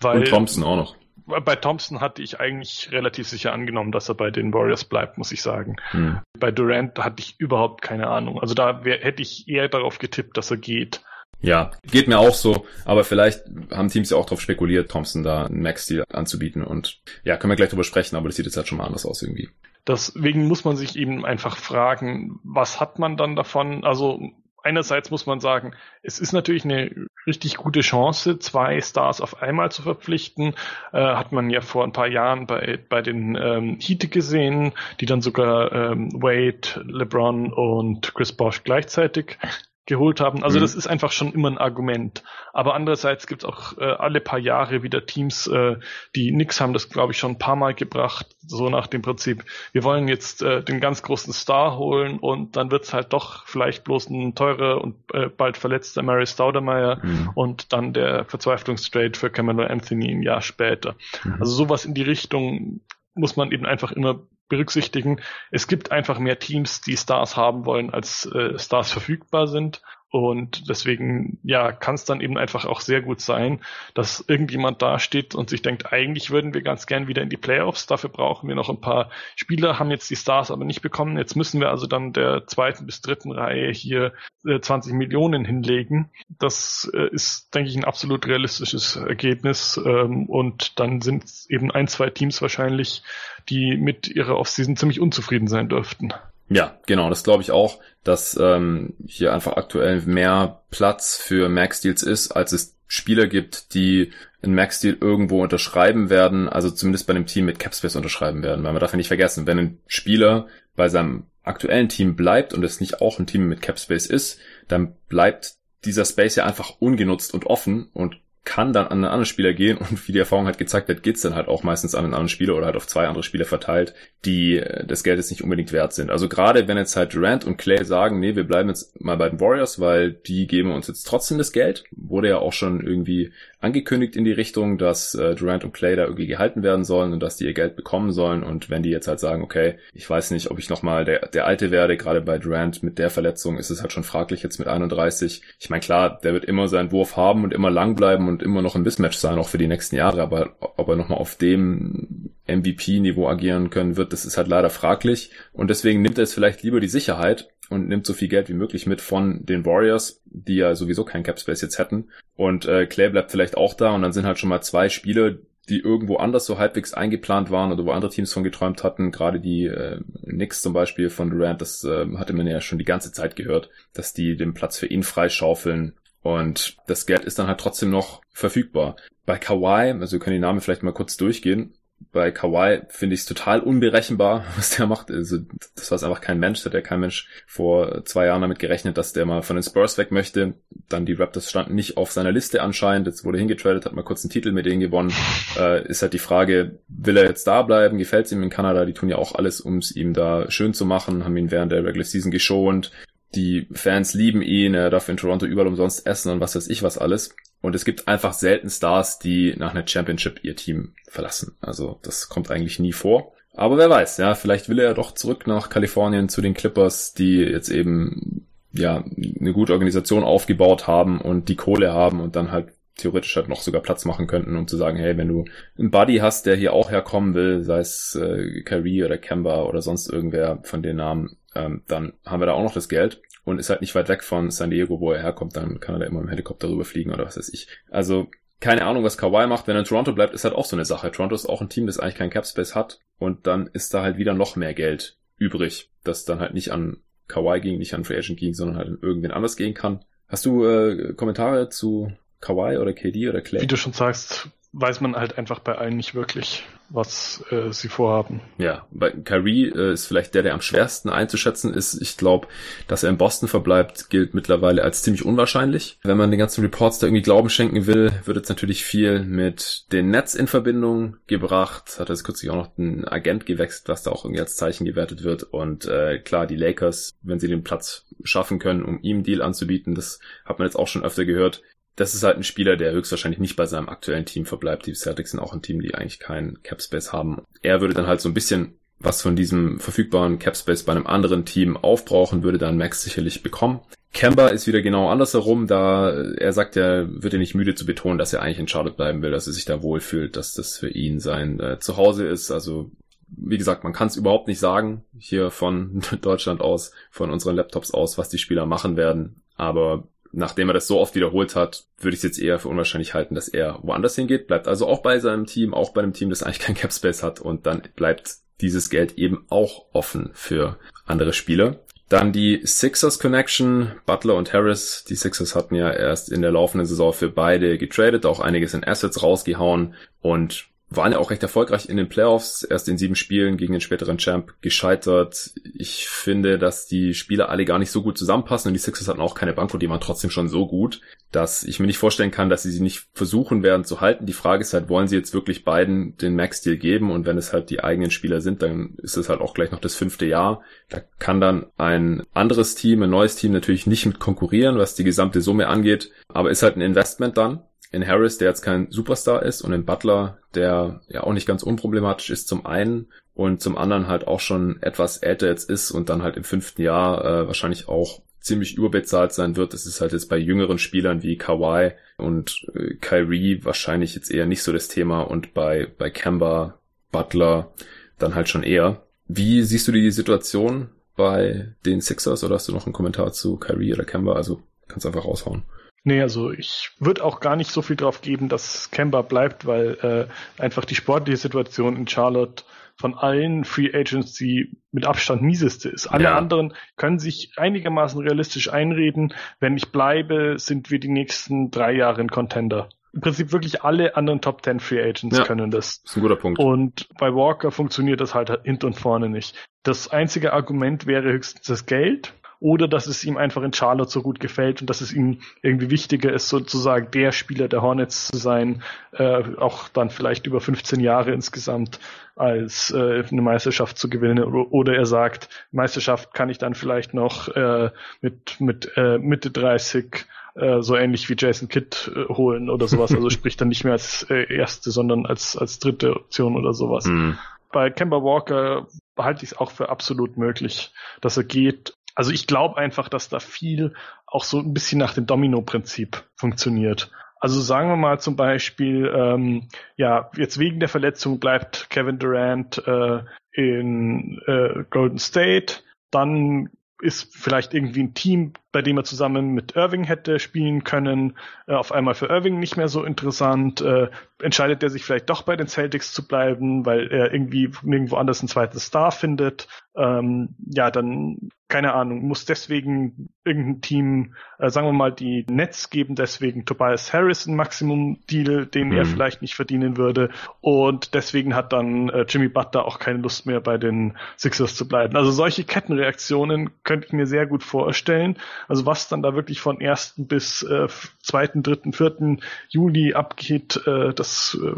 Weil, Und Thompson auch noch bei Thompson hatte ich eigentlich relativ sicher angenommen, dass er bei den Warriors bleibt, muss ich sagen. Hm. Bei Durant hatte ich überhaupt keine Ahnung. Also da wär, hätte ich eher darauf getippt, dass er geht. Ja, geht mir auch so, aber vielleicht haben Teams ja auch darauf spekuliert, Thompson da einen Max-Deal anzubieten und ja, können wir gleich drüber sprechen, aber das sieht jetzt halt schon mal anders aus irgendwie. Deswegen muss man sich eben einfach fragen, was hat man dann davon? Also einerseits muss man sagen, es ist natürlich eine richtig gute Chance, zwei Stars auf einmal zu verpflichten. Äh, hat man ja vor ein paar Jahren bei, bei den ähm, Heat gesehen, die dann sogar ähm, Wade, LeBron und Chris Bosch gleichzeitig geholt haben. Also mhm. das ist einfach schon immer ein Argument. Aber andererseits gibt es auch äh, alle paar Jahre wieder Teams, äh, die nix haben das, glaube ich, schon ein paar Mal gebracht, so nach dem Prinzip, wir wollen jetzt äh, den ganz großen Star holen und dann wird's halt doch vielleicht bloß ein teurer und äh, bald verletzter Mary Staudemeyer mhm. und dann der Verzweiflungstrade für Camelo Anthony ein Jahr später. Mhm. Also sowas in die Richtung muss man eben einfach immer berücksichtigen. Es gibt einfach mehr Teams, die Stars haben wollen, als äh, Stars verfügbar sind. Und deswegen, ja, kann es dann eben einfach auch sehr gut sein, dass irgendjemand da steht und sich denkt, eigentlich würden wir ganz gern wieder in die Playoffs. Dafür brauchen wir noch ein paar Spieler, haben jetzt die Stars aber nicht bekommen. Jetzt müssen wir also dann der zweiten bis dritten Reihe hier äh, 20 Millionen hinlegen. Das äh, ist, denke ich, ein absolut realistisches Ergebnis. Ähm, und dann sind eben ein, zwei Teams wahrscheinlich, die mit ihrer Offseason ziemlich unzufrieden sein dürften. Ja, genau, das glaube ich auch, dass ähm, hier einfach aktuell mehr Platz für Max-Deals ist, als es Spieler gibt, die ein Max-Deal irgendwo unterschreiben werden, also zumindest bei einem Team mit Capspace unterschreiben werden, weil man darf ja nicht vergessen, wenn ein Spieler bei seinem aktuellen Team bleibt und es nicht auch ein Team mit Capspace ist, dann bleibt dieser Space ja einfach ungenutzt und offen und kann dann an einen anderen Spieler gehen und wie die Erfahrung hat gezeigt hat, geht's dann halt auch meistens an einen anderen Spieler oder halt auf zwei andere Spieler verteilt, die äh, das Geld jetzt nicht unbedingt wert sind. Also gerade wenn jetzt halt Durant und Clay sagen, nee, wir bleiben jetzt mal bei den Warriors, weil die geben uns jetzt trotzdem das Geld, wurde ja auch schon irgendwie angekündigt in die Richtung, dass äh, Durant und Clay da irgendwie gehalten werden sollen und dass die ihr Geld bekommen sollen. Und wenn die jetzt halt sagen, okay, ich weiß nicht, ob ich nochmal der, der Alte werde, gerade bei Durant mit der Verletzung ist es halt schon fraglich jetzt mit 31. Ich meine, klar, der wird immer seinen Wurf haben und immer lang bleiben und immer noch ein Mismatch sein, auch für die nächsten Jahre. Aber ob er nochmal auf dem MVP-Niveau agieren können wird, das ist halt leider fraglich. Und deswegen nimmt er jetzt vielleicht lieber die Sicherheit und nimmt so viel Geld wie möglich mit von den Warriors, die ja sowieso keinen Cap Space jetzt hätten. Und äh, Clay bleibt vielleicht auch da und dann sind halt schon mal zwei Spiele, die irgendwo anders so halbwegs eingeplant waren oder wo andere Teams von geträumt hatten. Gerade die äh, Knicks zum Beispiel von Durant, das äh, hatte man ja schon die ganze Zeit gehört, dass die den Platz für ihn freischaufeln. Und das Geld ist dann halt trotzdem noch verfügbar. Bei Kawhi, also wir können die Namen vielleicht mal kurz durchgehen, bei Kawhi finde ich es total unberechenbar, was der macht. Also, das war einfach kein Mensch. Da hat ja kein Mensch vor zwei Jahren damit gerechnet, dass der mal von den Spurs weg möchte. Dann die Raptors standen nicht auf seiner Liste anscheinend. Jetzt wurde hingetradet, hat mal kurz einen Titel mit denen gewonnen. Äh, ist halt die Frage, will er jetzt da bleiben? Gefällt es ihm in Kanada? Die tun ja auch alles, um es ihm da schön zu machen, haben ihn während der Regular Season geschont. Die Fans lieben ihn, er darf in Toronto überall umsonst essen und was weiß ich was alles. Und es gibt einfach selten Stars, die nach einer Championship ihr Team verlassen. Also das kommt eigentlich nie vor. Aber wer weiß, ja, vielleicht will er doch zurück nach Kalifornien zu den Clippers, die jetzt eben ja eine gute Organisation aufgebaut haben und die Kohle haben und dann halt theoretisch halt noch sogar Platz machen könnten, um zu sagen, hey, wenn du einen Buddy hast, der hier auch herkommen will, sei es äh, Kyrie oder Kemba oder sonst irgendwer von den Namen, ähm, dann haben wir da auch noch das Geld und ist halt nicht weit weg von San Diego, wo er herkommt, dann kann er da immer im Helikopter rüberfliegen oder was weiß ich. Also keine Ahnung, was Kawhi macht. Wenn er in Toronto bleibt, ist halt auch so eine Sache. Toronto ist auch ein Team, das eigentlich keinen Capspace hat und dann ist da halt wieder noch mehr Geld übrig, das dann halt nicht an Kawhi ging, nicht an Free Agent ging, sondern halt an irgendwen anders gehen kann. Hast du äh, Kommentare zu Kawhi oder KD oder Clay? Wie du schon sagst, weiß man halt einfach bei allen nicht wirklich, was äh, sie vorhaben. Ja, bei Kyrie äh, ist vielleicht der, der am schwersten einzuschätzen ist. Ich glaube, dass er in Boston verbleibt, gilt mittlerweile als ziemlich unwahrscheinlich. Wenn man den ganzen Reports da irgendwie Glauben schenken will, wird jetzt natürlich viel mit den Nets in Verbindung gebracht. Hat jetzt kürzlich auch noch ein Agent gewechselt, was da auch irgendwie als Zeichen gewertet wird. Und äh, klar, die Lakers, wenn sie den Platz schaffen können, um ihm Deal anzubieten, das hat man jetzt auch schon öfter gehört, das ist halt ein Spieler, der höchstwahrscheinlich nicht bei seinem aktuellen Team verbleibt. Die Celtics sind auch ein Team, die eigentlich keinen Capspace haben. Er würde dann halt so ein bisschen was von diesem verfügbaren Capspace bei einem anderen Team aufbrauchen, würde dann Max sicherlich bekommen. Kemba ist wieder genau andersherum, da er sagt ja, wird er nicht müde zu betonen, dass er eigentlich in Charlotte bleiben will, dass er sich da wohlfühlt, dass das für ihn sein äh, Zuhause ist. Also wie gesagt, man kann es überhaupt nicht sagen, hier von Deutschland aus, von unseren Laptops aus, was die Spieler machen werden. Aber nachdem er das so oft wiederholt hat, würde ich es jetzt eher für unwahrscheinlich halten, dass er woanders hingeht. Bleibt also auch bei seinem Team, auch bei einem Team, das eigentlich kein Capspace hat und dann bleibt dieses Geld eben auch offen für andere Spieler. Dann die Sixers Connection, Butler und Harris. Die Sixers hatten ja erst in der laufenden Saison für beide getradet, auch einiges in Assets rausgehauen und waren ja auch recht erfolgreich in den Playoffs, erst in sieben Spielen gegen den späteren Champ gescheitert. Ich finde, dass die Spieler alle gar nicht so gut zusammenpassen und die Sixers hatten auch keine Bank und die waren trotzdem schon so gut, dass ich mir nicht vorstellen kann, dass sie sie nicht versuchen werden zu halten. Die Frage ist halt, wollen sie jetzt wirklich beiden den Max-Deal geben und wenn es halt die eigenen Spieler sind, dann ist es halt auch gleich noch das fünfte Jahr. Da kann dann ein anderes Team, ein neues Team natürlich nicht mit konkurrieren, was die gesamte Summe angeht, aber ist halt ein Investment dann in Harris, der jetzt kein Superstar ist, und in Butler, der ja auch nicht ganz unproblematisch ist zum einen und zum anderen halt auch schon etwas älter jetzt ist und dann halt im fünften Jahr äh, wahrscheinlich auch ziemlich überbezahlt sein wird. Das ist halt jetzt bei jüngeren Spielern wie Kawhi und äh, Kyrie wahrscheinlich jetzt eher nicht so das Thema und bei, bei Kemba, Butler dann halt schon eher. Wie siehst du die Situation bei den Sixers oder hast du noch einen Kommentar zu Kyrie oder Kemba? Also kannst einfach raushauen. Nee, also ich würde auch gar nicht so viel drauf geben, dass Kemba bleibt, weil äh, einfach die sportliche Situation in Charlotte von allen Free Agents die mit Abstand mieseste ist. Alle ja. anderen können sich einigermaßen realistisch einreden, wenn ich bleibe, sind wir die nächsten drei Jahre ein Contender. Im Prinzip wirklich alle anderen Top 10 Free Agents ja, können das. Das ist ein guter Punkt. Und bei Walker funktioniert das halt hinten und vorne nicht. Das einzige Argument wäre höchstens das Geld oder dass es ihm einfach in Charlotte so gut gefällt und dass es ihm irgendwie wichtiger ist, sozusagen der Spieler der Hornets zu sein, äh, auch dann vielleicht über 15 Jahre insgesamt, als äh, eine Meisterschaft zu gewinnen. Oder er sagt, Meisterschaft kann ich dann vielleicht noch äh, mit, mit äh, Mitte 30 äh, so ähnlich wie Jason Kidd äh, holen oder sowas. Also sprich dann nicht mehr als äh, erste, sondern als, als dritte Option oder sowas. Mhm. Bei Kemba Walker halte ich es auch für absolut möglich, dass er geht also ich glaube einfach, dass da viel auch so ein bisschen nach dem Domino-Prinzip funktioniert. Also sagen wir mal zum Beispiel, ähm, ja, jetzt wegen der Verletzung bleibt Kevin Durant äh, in äh, Golden State, dann ist vielleicht irgendwie ein Team, bei dem er zusammen mit Irving hätte spielen können, äh, auf einmal für Irving nicht mehr so interessant. Äh, entscheidet er sich vielleicht doch bei den Celtics zu bleiben, weil er irgendwie nirgendwo anders einen zweiten Star findet. Ähm, ja, dann keine Ahnung, muss deswegen irgendein Team, äh, sagen wir mal, die Nets geben deswegen Tobias Harris ein Maximum-Deal, den mhm. er vielleicht nicht verdienen würde. Und deswegen hat dann äh, Jimmy Butler auch keine Lust mehr bei den Sixers zu bleiben. Also solche Kettenreaktionen könnte ich mir sehr gut vorstellen. Also was dann da wirklich von 1. bis äh, 2., 3., 4. Juli abgeht, äh, das äh,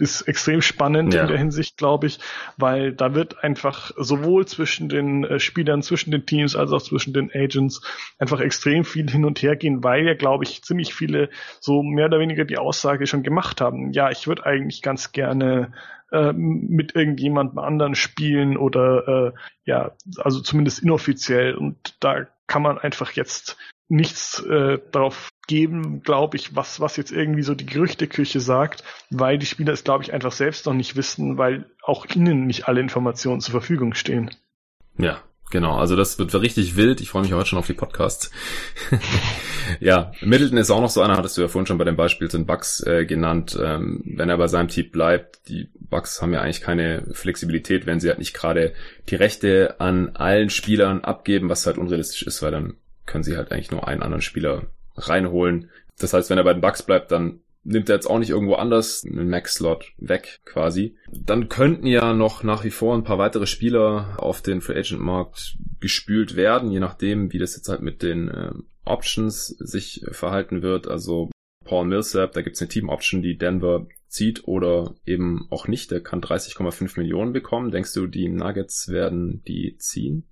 ist extrem spannend ja. in der Hinsicht, glaube ich, weil da wird einfach sowohl zwischen den äh, Spielern, zwischen den Teams als auch zwischen den Agents einfach extrem viel hin und her gehen, weil ja, glaube ich, ziemlich viele so mehr oder weniger die Aussage schon gemacht haben. Ja, ich würde eigentlich ganz gerne äh, mit irgendjemandem anderen spielen oder äh, ja, also zumindest inoffiziell und da kann man einfach jetzt nichts äh, darauf geben, glaube ich, was, was jetzt irgendwie so die Gerüchteküche sagt, weil die Spieler es, glaube ich, einfach selbst noch nicht wissen, weil auch ihnen nicht alle Informationen zur Verfügung stehen. Ja, genau. Also das wird richtig wild. Ich freue mich heute schon auf die Podcasts. ja, Middleton ist auch noch so einer, hattest du ja vorhin schon bei dem Beispiel sind Bucks äh, genannt. Ähm, wenn er bei seinem Team bleibt, die Bucks haben ja eigentlich keine Flexibilität, wenn sie halt nicht gerade die Rechte an allen Spielern abgeben, was halt unrealistisch ist, weil dann können sie halt eigentlich nur einen anderen Spieler reinholen. Das heißt, wenn er bei den Bucks bleibt, dann nimmt er jetzt auch nicht irgendwo anders einen Max-Slot weg quasi. Dann könnten ja noch nach wie vor ein paar weitere Spieler auf den Free Agent Markt gespült werden, je nachdem, wie das jetzt halt mit den äh, Options sich verhalten wird. Also Paul Millsap, da gibt's eine Team-Option, die Denver zieht oder eben auch nicht. Der kann 30,5 Millionen bekommen. Denkst du, die Nuggets werden die ziehen?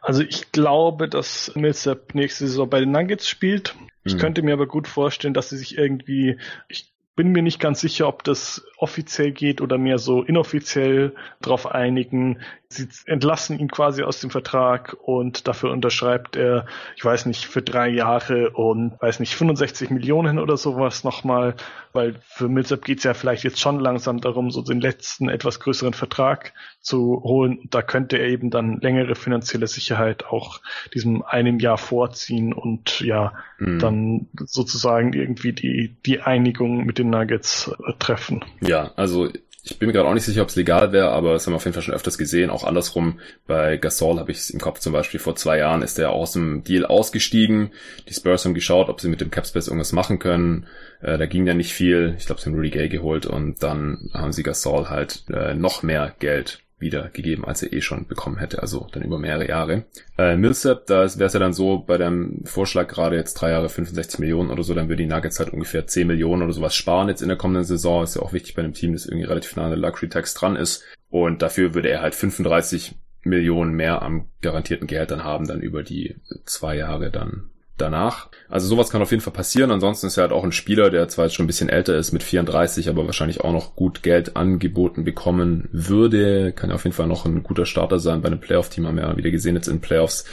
Also ich glaube, dass Millsap nächste Saison bei den Nuggets spielt. Ich hm. könnte mir aber gut vorstellen, dass sie sich irgendwie, ich bin mir nicht ganz sicher, ob das offiziell geht oder mehr so inoffiziell darauf einigen. Sie entlassen ihn quasi aus dem Vertrag und dafür unterschreibt er, ich weiß nicht, für drei Jahre und weiß nicht, 65 Millionen oder sowas nochmal, weil für Millsap geht's ja vielleicht jetzt schon langsam darum, so den letzten etwas größeren Vertrag zu holen. Da könnte er eben dann längere finanzielle Sicherheit auch diesem einem Jahr vorziehen und ja, mhm. dann sozusagen irgendwie die, die Einigung mit den Nuggets treffen. Ja, also ich bin mir gerade auch nicht sicher, ob es legal wäre, aber das haben wir auf jeden Fall schon öfters gesehen. Auch andersrum, bei Gasol habe ich es im Kopf zum Beispiel, vor zwei Jahren ist er aus dem Deal ausgestiegen. Die Spurs haben geschaut, ob sie mit dem Capspace irgendwas machen können. Äh, da ging ja nicht viel. Ich glaube, sie haben Rudy Gay geholt und dann haben sie Gasol halt äh, noch mehr Geld wieder gegeben, als er eh schon bekommen hätte, also dann über mehrere Jahre. Äh, Millsap, da wäre es ja dann so, bei dem Vorschlag gerade jetzt drei Jahre 65 Millionen oder so, dann würde die Nuggets halt ungefähr 10 Millionen oder sowas sparen jetzt in der kommenden Saison. Ist ja auch wichtig bei einem Team, das irgendwie relativ nah an der Luxury Tax dran ist. Und dafür würde er halt 35 Millionen mehr am garantierten Geld dann haben, dann über die zwei Jahre dann danach. Also sowas kann auf jeden Fall passieren. Ansonsten ist er halt auch ein Spieler, der zwar jetzt schon ein bisschen älter ist mit 34, aber wahrscheinlich auch noch gut Geld angeboten bekommen würde. Kann auf jeden Fall noch ein guter Starter sein bei einem Playoff-Team, haben wir ja wieder gesehen jetzt in Playoffs.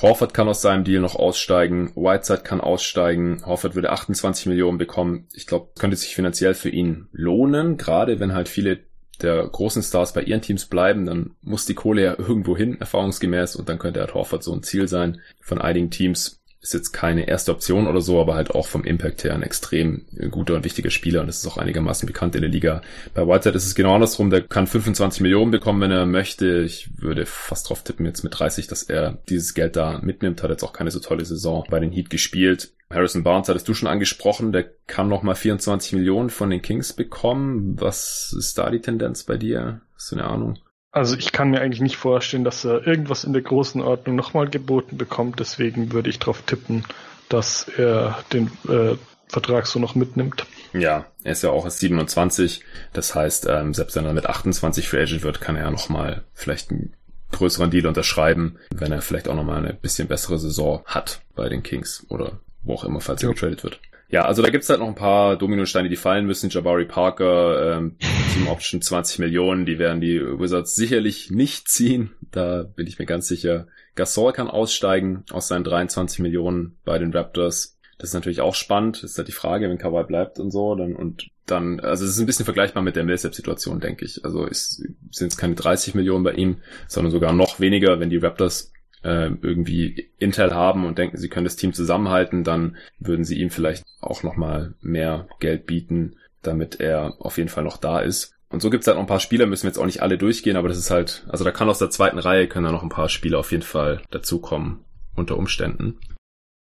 Horford kann aus seinem Deal noch aussteigen, Whiteside kann aussteigen, Horford würde 28 Millionen bekommen. Ich glaube, könnte sich finanziell für ihn lohnen, gerade wenn halt viele der großen Stars bei ihren Teams bleiben, dann muss die Kohle ja irgendwo hin, erfahrungsgemäß, und dann könnte halt Horford so ein Ziel sein von einigen Teams ist jetzt keine erste Option oder so, aber halt auch vom Impact her ein extrem guter und wichtiger Spieler und das ist auch einigermaßen bekannt in der Liga. Bei Whiteside ist es genau andersrum, der kann 25 Millionen bekommen, wenn er möchte. Ich würde fast drauf tippen jetzt mit 30, dass er dieses Geld da mitnimmt, hat jetzt auch keine so tolle Saison bei den Heat gespielt. Harrison Barnes hattest du schon angesprochen, der kann nochmal 24 Millionen von den Kings bekommen. Was ist da die Tendenz bei dir? Hast du eine Ahnung? Also ich kann mir eigentlich nicht vorstellen, dass er irgendwas in der großen Ordnung nochmal geboten bekommt. Deswegen würde ich darauf tippen, dass er den äh, Vertrag so noch mitnimmt. Ja, er ist ja auch erst 27. Das heißt, ähm, selbst wenn er mit 28 Free Agent wird, kann er ja nochmal vielleicht einen größeren Deal unterschreiben, wenn er vielleicht auch nochmal eine bisschen bessere Saison hat bei den Kings oder wo auch immer, falls er getradet wird. Ja, also da gibt's halt noch ein paar Dominosteine, die fallen müssen. Jabari Parker, ähm, Team Option 20 Millionen, die werden die Wizards sicherlich nicht ziehen. Da bin ich mir ganz sicher. Gasol kann aussteigen aus seinen 23 Millionen bei den Raptors. Das ist natürlich auch spannend. Das ist halt die Frage, wenn Kawhi bleibt und so, dann und dann, also es ist ein bisschen vergleichbar mit der Millsap-Situation, denke ich. Also es sind es keine 30 Millionen bei ihm, sondern sogar noch weniger, wenn die Raptors äh, irgendwie Intel haben und denken, sie können das Team zusammenhalten, dann würden sie ihm vielleicht auch nochmal mehr Geld bieten, damit er auf jeden Fall noch da ist. Und so gibt's halt noch ein paar Spieler, müssen wir jetzt auch nicht alle durchgehen, aber das ist halt, also da kann aus der zweiten Reihe können da noch ein paar Spieler auf jeden Fall dazukommen, unter Umständen.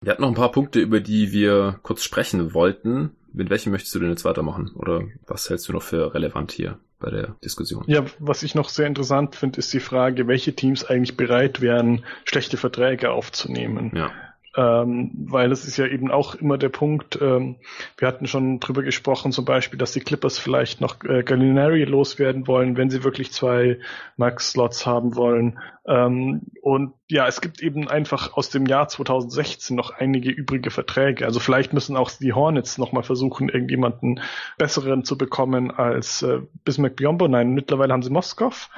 Wir hatten noch ein paar Punkte, über die wir kurz sprechen wollten. Mit welchem möchtest du denn jetzt weitermachen? Oder was hältst du noch für relevant hier? bei der Diskussion. Ja, was ich noch sehr interessant finde, ist die Frage, welche Teams eigentlich bereit wären, schlechte Verträge aufzunehmen. Ja ähm, weil es ist ja eben auch immer der Punkt, ähm, wir hatten schon drüber gesprochen, zum Beispiel, dass die Clippers vielleicht noch äh, Gallinari loswerden wollen, wenn sie wirklich zwei Max-Slots haben wollen. Ähm, und ja, es gibt eben einfach aus dem Jahr 2016 noch einige übrige Verträge. Also vielleicht müssen auch die Hornets nochmal versuchen, irgendjemanden besseren zu bekommen als äh, Bismarck Biombo. Nein, mittlerweile haben sie Moskov.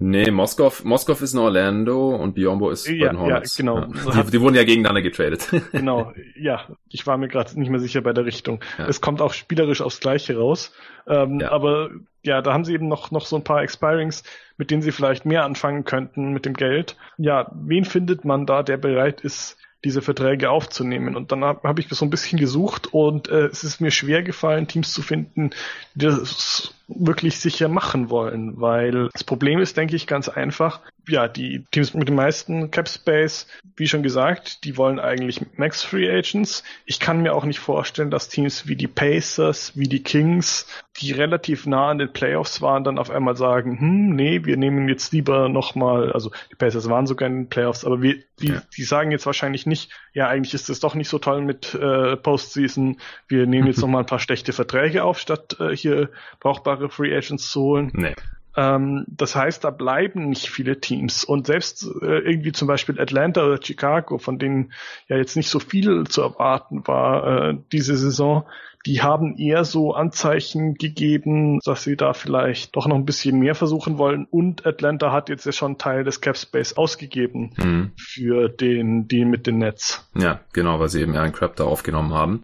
Nee, Moskov, Moskov ist in Orlando und Biombo ist ja, bei den Hornets. Ja, genau. Ja. Die, die, wurden ja gegeneinander getradet. genau, ja. Ich war mir gerade nicht mehr sicher bei der Richtung. Ja. Es kommt auch spielerisch aufs Gleiche raus. Ähm, ja. Aber ja, da haben sie eben noch, noch so ein paar Expirings, mit denen sie vielleicht mehr anfangen könnten mit dem Geld. Ja, wen findet man da, der bereit ist, diese Verträge aufzunehmen. Und dann habe hab ich so ein bisschen gesucht und äh, es ist mir schwer gefallen, Teams zu finden, die das wirklich sicher machen wollen, weil das Problem ist, denke ich, ganz einfach. ja, die Teams mit dem meisten Cap Space, wie schon gesagt, die wollen eigentlich Max Free Agents. Ich kann mir auch nicht vorstellen, dass Teams wie die Pacers, wie die Kings, die relativ nah an den Playoffs waren, dann auf einmal sagen, hm, nee, wir nehmen jetzt lieber nochmal, also die Pacers waren sogar in den Playoffs, aber wir, die, ja. die sagen jetzt wahrscheinlich nicht, ja, eigentlich ist es doch nicht so toll mit äh, Postseason, wir nehmen jetzt nochmal ein paar schlechte Verträge auf, statt äh, hier brauchbare Free Agents zu holen. Nee. Ähm, das heißt, da bleiben nicht viele Teams. Und selbst äh, irgendwie zum Beispiel Atlanta oder Chicago, von denen ja jetzt nicht so viel zu erwarten war äh, diese Saison, die haben eher so Anzeichen gegeben, dass sie da vielleicht doch noch ein bisschen mehr versuchen wollen. Und Atlanta hat jetzt ja schon Teil des Cap Space ausgegeben mhm. für den Deal mit den Nets. Ja, genau, weil sie eben Aaron Crab da aufgenommen haben.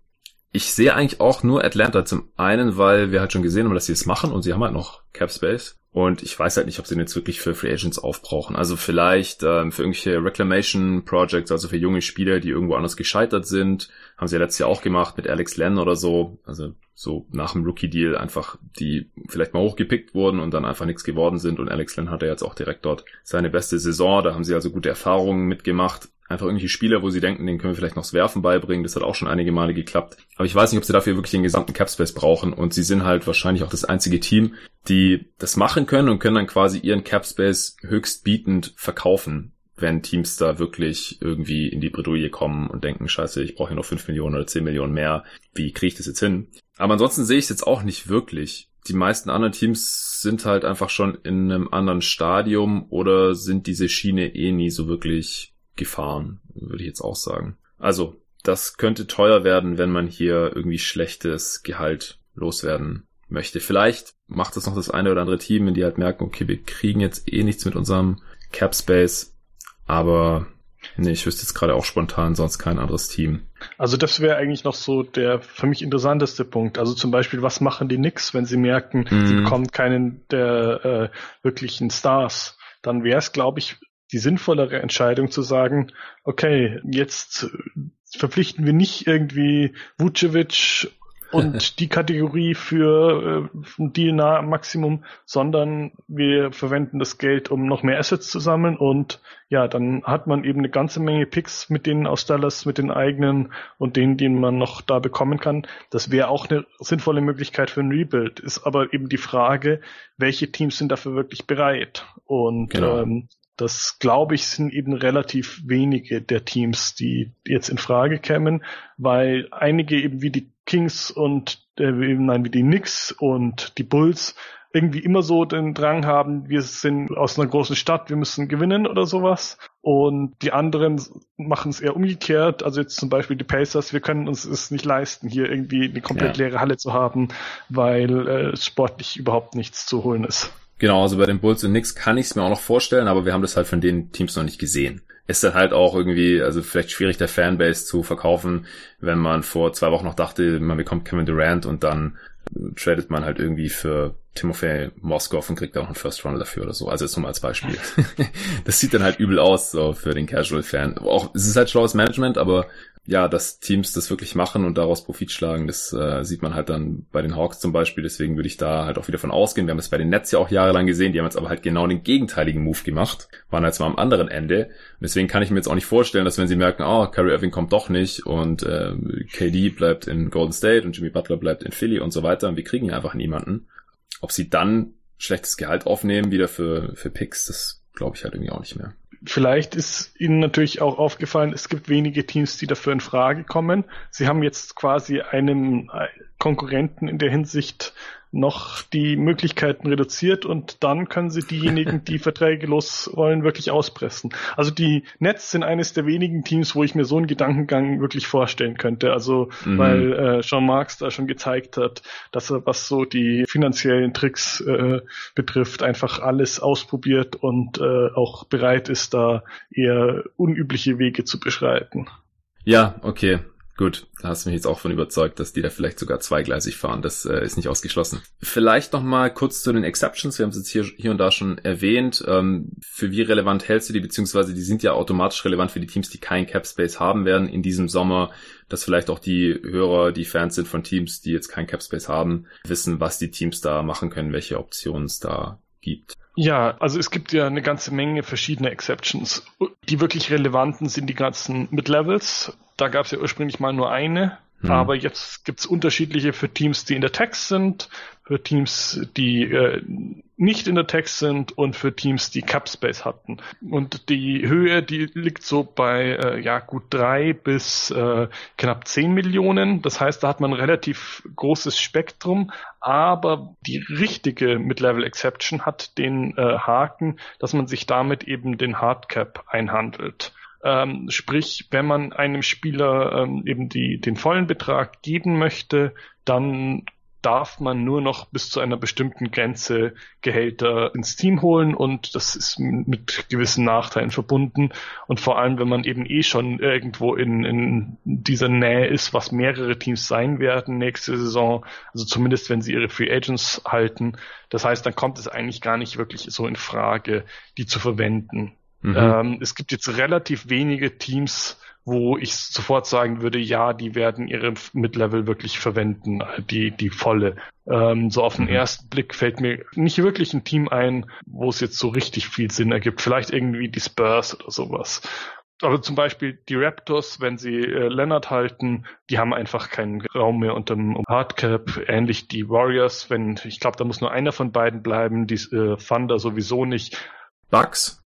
Ich sehe eigentlich auch nur Atlanta zum einen, weil wir halt schon gesehen haben, dass sie es machen und sie haben halt noch Cap Space. Und ich weiß halt nicht, ob sie den jetzt wirklich für Free Agents aufbrauchen. Also vielleicht ähm, für irgendwelche Reclamation Projects, also für junge Spieler, die irgendwo anders gescheitert sind. Haben sie ja letztes Jahr auch gemacht mit Alex Len oder so. Also so nach dem Rookie-Deal einfach, die vielleicht mal hochgepickt wurden und dann einfach nichts geworden sind. Und Alex Len hatte jetzt auch direkt dort seine beste Saison. Da haben sie also gute Erfahrungen mitgemacht einfach irgendwelche Spieler, wo sie denken, den können wir vielleicht noch das Werfen beibringen. Das hat auch schon einige Male geklappt. Aber ich weiß nicht, ob sie dafür wirklich den gesamten Capspace brauchen. Und sie sind halt wahrscheinlich auch das einzige Team, die das machen können und können dann quasi ihren Capspace höchstbietend verkaufen wenn Teams da wirklich irgendwie in die Bredouille kommen und denken, scheiße, ich brauche hier noch 5 Millionen oder 10 Millionen mehr, wie kriege ich das jetzt hin? Aber ansonsten sehe ich es jetzt auch nicht wirklich. Die meisten anderen Teams sind halt einfach schon in einem anderen Stadium oder sind diese Schiene eh nie so wirklich gefahren, würde ich jetzt auch sagen. Also, das könnte teuer werden, wenn man hier irgendwie schlechtes Gehalt loswerden möchte. Vielleicht macht das noch das eine oder andere Team, wenn die halt merken, okay, wir kriegen jetzt eh nichts mit unserem Cap Space, aber nee, ich wüsste jetzt gerade auch spontan sonst kein anderes Team. Also das wäre eigentlich noch so der für mich interessanteste Punkt. Also zum Beispiel, was machen die Knicks, wenn sie merken, mm. sie mhm. bekommen keinen der äh, wirklichen Stars? Dann wäre es, glaube ich, die sinnvollere Entscheidung zu sagen, okay, jetzt verpflichten wir nicht irgendwie Vucevic und die Kategorie für äh, DNA Maximum, sondern wir verwenden das Geld, um noch mehr Assets zu sammeln und ja, dann hat man eben eine ganze Menge Picks mit denen aus Dallas, mit den eigenen und denen, die man noch da bekommen kann. Das wäre auch eine sinnvolle Möglichkeit für ein Rebuild. Ist aber eben die Frage, welche Teams sind dafür wirklich bereit? Und genau. ähm, das glaube ich sind eben relativ wenige der Teams, die jetzt in Frage kämen, weil einige eben wie die Kings und äh, nein, wie die Knicks und die Bulls irgendwie immer so den Drang haben, wir sind aus einer großen Stadt, wir müssen gewinnen oder sowas. Und die anderen machen es eher umgekehrt. Also jetzt zum Beispiel die Pacers, wir können uns es nicht leisten, hier irgendwie eine komplett ja. leere Halle zu haben, weil äh, sportlich überhaupt nichts zu holen ist. Genau, also bei den Bulls und Knicks kann ich es mir auch noch vorstellen, aber wir haben das halt von den Teams noch nicht gesehen. Ist dann halt auch irgendwie, also vielleicht schwierig der Fanbase zu verkaufen, wenn man vor zwei Wochen noch dachte, man bekommt Kevin Durant und dann tradet man halt irgendwie für Timofey Moskov und kriegt auch einen First Runner dafür oder so. Also jetzt nur mal als Beispiel. das sieht dann halt übel aus, so für den Casual Fan. Auch, es ist halt schlaues Management, aber ja, dass Teams das wirklich machen und daraus Profit schlagen, das äh, sieht man halt dann bei den Hawks zum Beispiel. Deswegen würde ich da halt auch wieder von ausgehen. Wir haben es bei den Nets ja auch jahrelang gesehen. Die haben jetzt aber halt genau den gegenteiligen Move gemacht. Waren jetzt mal am anderen Ende. Und deswegen kann ich mir jetzt auch nicht vorstellen, dass wenn sie merken, oh, Kyrie Irving kommt doch nicht und äh, KD bleibt in Golden State und Jimmy Butler bleibt in Philly und so weiter und wir kriegen ja einfach niemanden. Ob sie dann schlechtes Gehalt aufnehmen wieder für, für Picks, das glaube ich halt irgendwie auch nicht mehr. Vielleicht ist Ihnen natürlich auch aufgefallen, es gibt wenige Teams, die dafür in Frage kommen. Sie haben jetzt quasi einem Konkurrenten in der Hinsicht noch die Möglichkeiten reduziert und dann können sie diejenigen, die Verträge los wollen, wirklich auspressen. Also die Nets sind eines der wenigen Teams, wo ich mir so einen Gedankengang wirklich vorstellen könnte. Also mhm. weil äh, Jean Marx da schon gezeigt hat, dass er, was so die finanziellen Tricks äh, betrifft, einfach alles ausprobiert und äh, auch bereit ist, da eher unübliche Wege zu beschreiten. Ja, okay. Gut, da hast du mich jetzt auch von überzeugt, dass die da vielleicht sogar zweigleisig fahren. Das äh, ist nicht ausgeschlossen. Vielleicht noch mal kurz zu den Exceptions. Wir haben es jetzt hier, hier und da schon erwähnt. Ähm, für wie relevant hältst du die? Beziehungsweise die sind ja automatisch relevant für die Teams, die keinen Cap Space haben werden in diesem Sommer. Dass vielleicht auch die Hörer, die Fans sind von Teams, die jetzt keinen Cap Space haben, wissen, was die Teams da machen können, welche Optionen es da gibt. Ja, also es gibt ja eine ganze Menge verschiedener Exceptions. Die wirklich relevanten sind die ganzen Mid-Levels. Da gab es ja ursprünglich mal nur eine, hm. aber jetzt gibt es unterschiedliche für Teams, die in der Text sind, für Teams, die äh, nicht in der Text sind und für Teams, die Cap Space hatten. Und die Höhe, die liegt so bei äh, ja gut drei bis äh, knapp zehn Millionen. Das heißt, da hat man ein relativ großes Spektrum, aber die richtige Mid-Level Exception hat den äh, Haken, dass man sich damit eben den Hardcap einhandelt. Ähm, sprich, wenn man einem Spieler ähm, eben die, den vollen Betrag geben möchte, dann darf man nur noch bis zu einer bestimmten Grenze Gehälter ins Team holen und das ist mit gewissen Nachteilen verbunden. Und vor allem, wenn man eben eh schon irgendwo in, in dieser Nähe ist, was mehrere Teams sein werden nächste Saison, also zumindest wenn sie ihre Free Agents halten. Das heißt, dann kommt es eigentlich gar nicht wirklich so in Frage, die zu verwenden. Mhm. Ähm, es gibt jetzt relativ wenige Teams, wo ich sofort sagen würde, ja, die werden ihre Mid-Level wirklich verwenden, die, die volle. Ähm, so auf den mhm. ersten Blick fällt mir nicht wirklich ein Team ein, wo es jetzt so richtig viel Sinn ergibt. Vielleicht irgendwie die Spurs oder sowas. Aber zum Beispiel die Raptors, wenn sie äh, Leonard halten, die haben einfach keinen Raum mehr unter dem Hardcap. Ähnlich die Warriors, wenn, ich glaube, da muss nur einer von beiden bleiben, die äh, Thunder sowieso nicht. Bucks?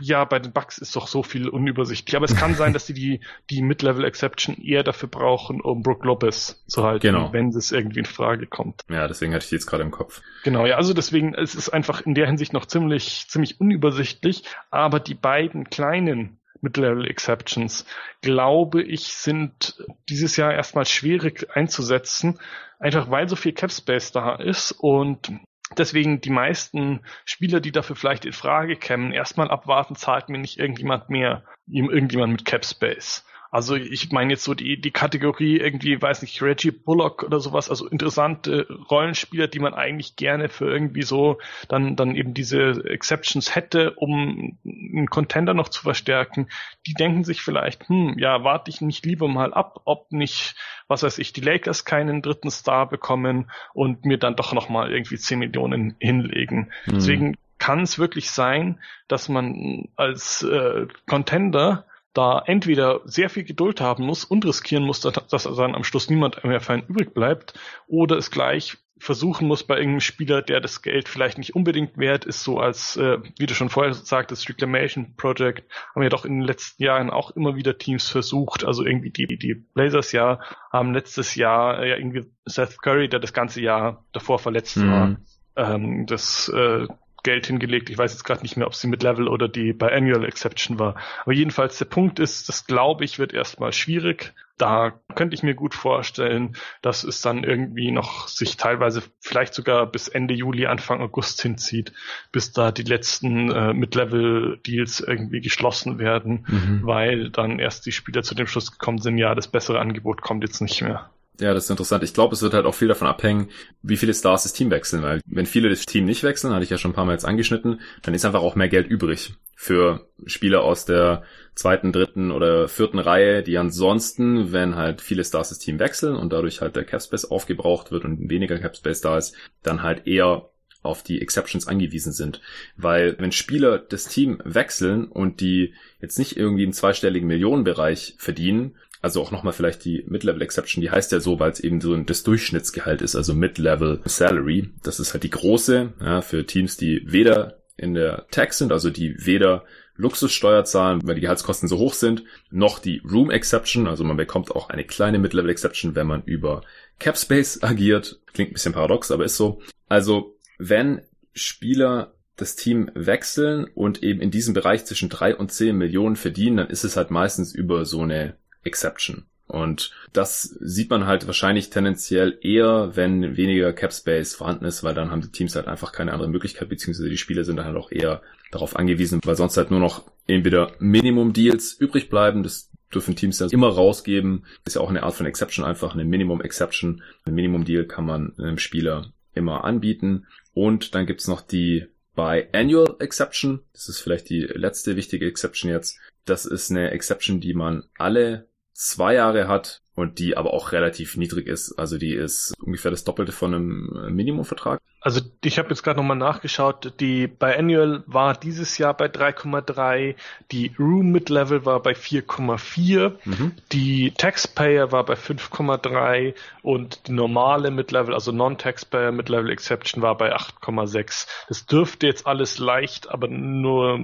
Ja, bei den Bugs ist doch so viel unübersichtlich. Aber es kann sein, dass die die, die Mid-Level-Exception eher dafür brauchen, um Brook Lopez zu halten, genau. wenn es irgendwie in Frage kommt. Ja, deswegen hatte ich die jetzt gerade im Kopf. Genau, ja, also deswegen, es ist einfach in der Hinsicht noch ziemlich, ziemlich unübersichtlich. Aber die beiden kleinen Mid-Level-Exceptions, glaube ich, sind dieses Jahr erstmal schwierig einzusetzen, einfach weil so viel Cap Space da ist und Deswegen die meisten Spieler, die dafür vielleicht in Frage kämen, erstmal abwarten, zahlt mir nicht irgendjemand mehr, irgendjemand mit Cap Space. Also ich meine jetzt so die, die Kategorie irgendwie, weiß nicht, Reggie Bullock oder sowas, also interessante Rollenspieler, die man eigentlich gerne für irgendwie so dann, dann eben diese Exceptions hätte, um einen Contender noch zu verstärken. Die denken sich vielleicht, hm, ja, warte ich nicht lieber mal ab, ob nicht, was weiß ich, die Lakers keinen dritten Star bekommen und mir dann doch nochmal irgendwie 10 Millionen hinlegen. Mhm. Deswegen kann es wirklich sein, dass man als äh, Contender da entweder sehr viel Geduld haben muss und riskieren muss, dass, dann am Schluss niemand mehr für einen übrig bleibt, oder es gleich versuchen muss bei irgendeinem Spieler, der das Geld vielleicht nicht unbedingt wert ist, so als, äh, wie du schon vorher sagtest, Reclamation Project, haben ja doch in den letzten Jahren auch immer wieder Teams versucht, also irgendwie die, die Blazers ja haben letztes Jahr äh, ja irgendwie Seth Curry, der das ganze Jahr davor verletzt mhm. war, ähm, das äh, Geld hingelegt. Ich weiß jetzt gerade nicht mehr, ob sie mit Level oder die bei Annual Exception war. Aber jedenfalls der Punkt ist, das glaube ich wird erstmal schwierig. Da könnte ich mir gut vorstellen, dass es dann irgendwie noch sich teilweise vielleicht sogar bis Ende Juli, Anfang August hinzieht, bis da die letzten äh, Mid-Level-Deals irgendwie geschlossen werden, mhm. weil dann erst die Spieler zu dem Schluss gekommen sind, ja, das bessere Angebot kommt jetzt nicht mehr. Ja, das ist interessant. Ich glaube, es wird halt auch viel davon abhängen, wie viele Stars das Team wechseln, weil wenn viele das Team nicht wechseln, hatte ich ja schon ein paar Mal jetzt angeschnitten, dann ist einfach auch mehr Geld übrig für Spieler aus der zweiten, dritten oder vierten Reihe, die ansonsten, wenn halt viele Stars das Team wechseln und dadurch halt der Capspace aufgebraucht wird und weniger Capspace da ist, dann halt eher auf die Exceptions angewiesen sind. Weil wenn Spieler das Team wechseln und die jetzt nicht irgendwie im zweistelligen Millionenbereich verdienen, also auch nochmal vielleicht die Mid-Level Exception, die heißt ja so, weil es eben so das Durchschnittsgehalt ist, also Mid-Level Salary. Das ist halt die große, ja, für Teams, die weder in der Tax sind, also die weder Luxussteuer zahlen, weil die Gehaltskosten so hoch sind, noch die Room Exception, also man bekommt auch eine kleine Mid-Level Exception, wenn man über Capspace agiert. Klingt ein bisschen paradox, aber ist so. Also, wenn Spieler das Team wechseln und eben in diesem Bereich zwischen drei und zehn Millionen verdienen, dann ist es halt meistens über so eine Exception. Und das sieht man halt wahrscheinlich tendenziell eher, wenn weniger Cap Space vorhanden ist, weil dann haben die Teams halt einfach keine andere Möglichkeit, beziehungsweise die Spieler sind dann halt auch eher darauf angewiesen, weil sonst halt nur noch entweder Minimum Deals übrig bleiben. Das dürfen Teams dann immer rausgeben. Ist ja auch eine Art von Exception, einfach eine Minimum Exception. Ein Minimum Deal kann man einem Spieler immer anbieten. Und dann gibt's noch die bei Annual Exception. Das ist vielleicht die letzte wichtige Exception jetzt. Das ist eine Exception, die man alle zwei Jahre hat und die aber auch relativ niedrig ist. Also die ist ungefähr das Doppelte von einem Minimumvertrag. Also ich habe jetzt gerade nochmal nachgeschaut, die bei Annual war dieses Jahr bei 3,3, die Room Mid-Level war bei 4,4, mhm. die Taxpayer war bei 5,3 und die normale Mid-Level, also Non-Taxpayer Mid-Level Exception war bei 8,6. Das dürfte jetzt alles leicht, aber nur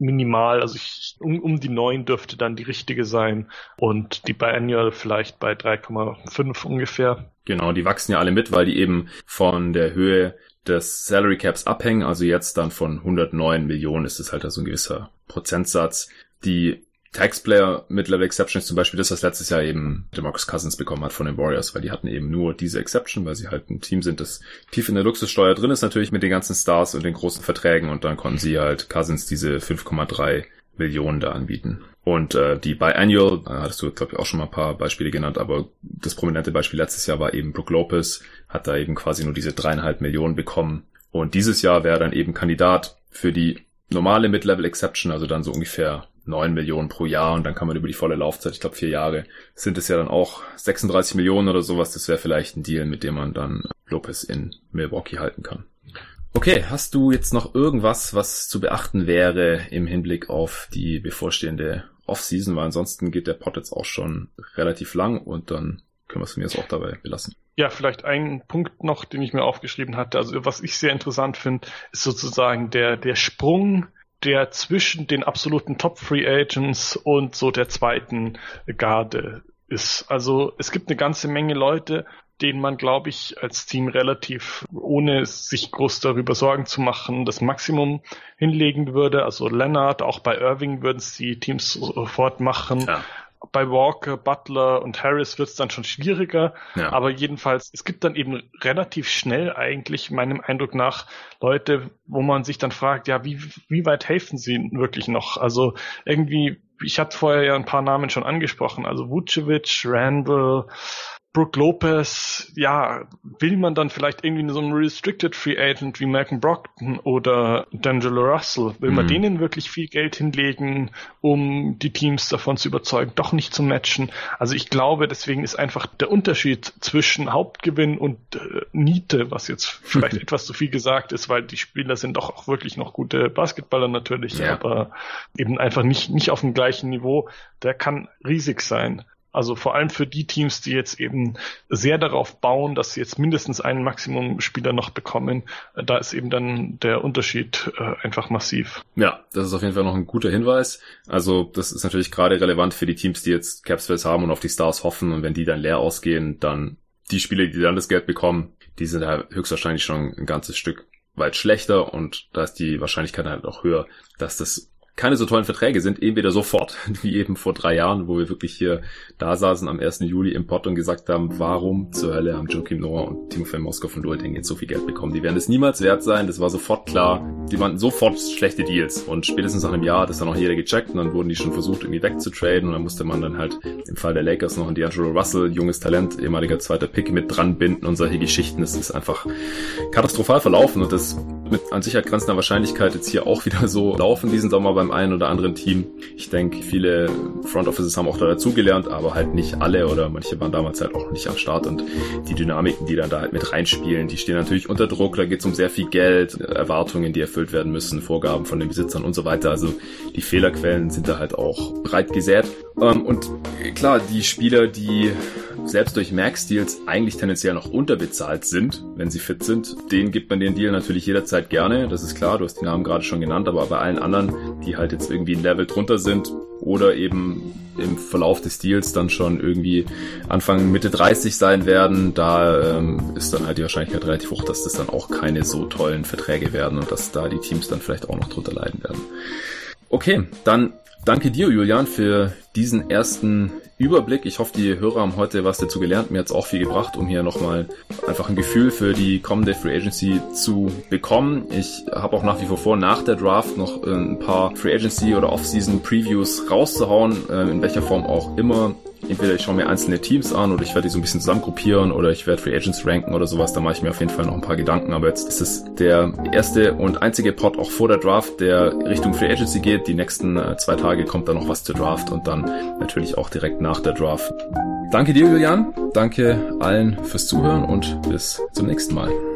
minimal, also ich, um, um die 9 dürfte dann die richtige sein und die bei Annual vielleicht bei 3,5 ungefähr. Genau, die wachsen ja alle mit, weil die eben von der Höhe des Salary Caps abhängen. Also jetzt dann von 109 Millionen ist es halt so ein gewisser Prozentsatz. Die Taxplayer Mid-Level Exception ist zum Beispiel das, was letztes Jahr eben DeMarcus Cousins bekommen hat von den Warriors, weil die hatten eben nur diese Exception, weil sie halt ein Team sind, das tief in der Luxussteuer drin ist natürlich mit den ganzen Stars und den großen Verträgen und dann konnten sie halt Cousins diese 5,3 Millionen da anbieten. Und äh, die Biannual, äh, hattest du, glaube ich, auch schon mal ein paar Beispiele genannt, aber das prominente Beispiel letztes Jahr war eben Brook Lopez, hat da eben quasi nur diese dreieinhalb Millionen bekommen. Und dieses Jahr wäre dann eben Kandidat für die normale Mid-Level Exception, also dann so ungefähr neun Millionen pro Jahr und dann kann man über die volle Laufzeit, ich glaube vier Jahre, sind es ja dann auch 36 Millionen oder sowas. Das wäre vielleicht ein Deal, mit dem man dann Lopez in Milwaukee halten kann. Okay, hast du jetzt noch irgendwas, was zu beachten wäre im Hinblick auf die bevorstehende Offseason? Weil ansonsten geht der Pod jetzt auch schon relativ lang und dann können wir es mir jetzt auch dabei belassen. Ja, vielleicht ein Punkt noch, den ich mir aufgeschrieben hatte. Also was ich sehr interessant finde, ist sozusagen der, der Sprung, der zwischen den absoluten Top Free Agents und so der zweiten Garde ist. Also es gibt eine ganze Menge Leute, den man, glaube ich, als Team relativ, ohne sich groß darüber Sorgen zu machen, das Maximum hinlegen würde. Also Leonard, auch bei Irving würden es die Teams sofort machen. Ja. Bei Walker, Butler und Harris wird es dann schon schwieriger. Ja. Aber jedenfalls, es gibt dann eben relativ schnell eigentlich, meinem Eindruck nach, Leute, wo man sich dann fragt, ja, wie, wie weit helfen sie wirklich noch? Also irgendwie, ich hatte vorher ja ein paar Namen schon angesprochen, also Vucevic, Randall, Brooke Lopez, ja, will man dann vielleicht irgendwie so einen Restricted Free Agent wie Malcolm Brockton oder D'Angelo Russell, will man mhm. denen wirklich viel Geld hinlegen, um die Teams davon zu überzeugen, doch nicht zu matchen? Also ich glaube, deswegen ist einfach der Unterschied zwischen Hauptgewinn und äh, Niete, was jetzt vielleicht etwas zu viel gesagt ist, weil die Spieler sind doch auch wirklich noch gute Basketballer natürlich, ja. aber eben einfach nicht, nicht auf dem gleichen Niveau, der kann riesig sein. Also vor allem für die Teams, die jetzt eben sehr darauf bauen, dass sie jetzt mindestens einen Maximum-Spieler noch bekommen, äh, da ist eben dann der Unterschied äh, einfach massiv. Ja, das ist auf jeden Fall noch ein guter Hinweis. Also das ist natürlich gerade relevant für die Teams, die jetzt Capspace haben und auf die Stars hoffen und wenn die dann leer ausgehen, dann die Spieler, die dann das Geld bekommen, die sind halt höchstwahrscheinlich schon ein ganzes Stück weit schlechter und da ist die Wahrscheinlichkeit halt auch höher, dass das keine so tollen Verträge sind, entweder sofort, wie eben vor drei Jahren, wo wir wirklich hier da saßen am 1. Juli im Pod und gesagt haben, warum zur Hölle haben Joachim Noah und Timofey Moskov von Dueting jetzt so viel Geld bekommen? Die werden es niemals wert sein, das war sofort klar. Die waren sofort schlechte Deals und spätestens nach einem Jahr hat das dann auch jeder gecheckt und dann wurden die schon versucht irgendwie wegzutraden und dann musste man dann halt im Fall der Lakers noch einen D'Angelo Russell, junges Talent, ehemaliger zweiter Pick mit dran binden und solche Geschichten. Das ist einfach katastrophal verlaufen und das mit an Sicherheit grenzender Wahrscheinlichkeit jetzt hier auch wieder so laufen diesen Sommer beim einen oder anderen Team. Ich denke, viele Front Offices haben auch da dazugelernt, aber halt nicht alle oder manche waren damals halt auch nicht am Start und die Dynamiken, die dann da halt mit reinspielen, die stehen natürlich unter Druck. Da geht es um sehr viel Geld, Erwartungen, die erfüllt werden müssen, Vorgaben von den Besitzern und so weiter. Also die Fehlerquellen sind da halt auch breit gesät. Ähm, und klar, die Spieler, die selbst durch Max-Deals eigentlich tendenziell noch unterbezahlt sind, wenn sie fit sind, denen gibt man den Deal natürlich jederzeit gerne. Das ist klar, du hast die Namen gerade schon genannt, aber bei allen anderen, die halt jetzt irgendwie ein Level drunter sind oder eben im Verlauf des Deals dann schon irgendwie Anfang Mitte 30 sein werden, da ähm, ist dann halt die Wahrscheinlichkeit relativ hoch, dass das dann auch keine so tollen Verträge werden und dass da die Teams dann vielleicht auch noch drunter leiden werden. Okay, dann danke dir, Julian, für diesen ersten Überblick. Ich hoffe, die Hörer haben heute was dazu gelernt. Mir hat es auch viel gebracht, um hier nochmal einfach ein Gefühl für die kommende Free Agency zu bekommen. Ich habe auch nach wie vor vor, nach der Draft noch äh, ein paar Free Agency oder Off-Season Previews rauszuhauen, äh, in welcher Form auch immer entweder ich schaue mir einzelne Teams an oder ich werde die so ein bisschen zusammengruppieren oder ich werde Free Agents ranken oder sowas. Da mache ich mir auf jeden Fall noch ein paar Gedanken. Aber jetzt ist es der erste und einzige Pod auch vor der Draft, der Richtung Free Agency geht. Die nächsten äh, zwei Tage kommt dann noch was zur Draft und dann natürlich auch direkt nach der Draft Danke dir, Julian. Danke allen fürs Zuhören und bis zum nächsten Mal.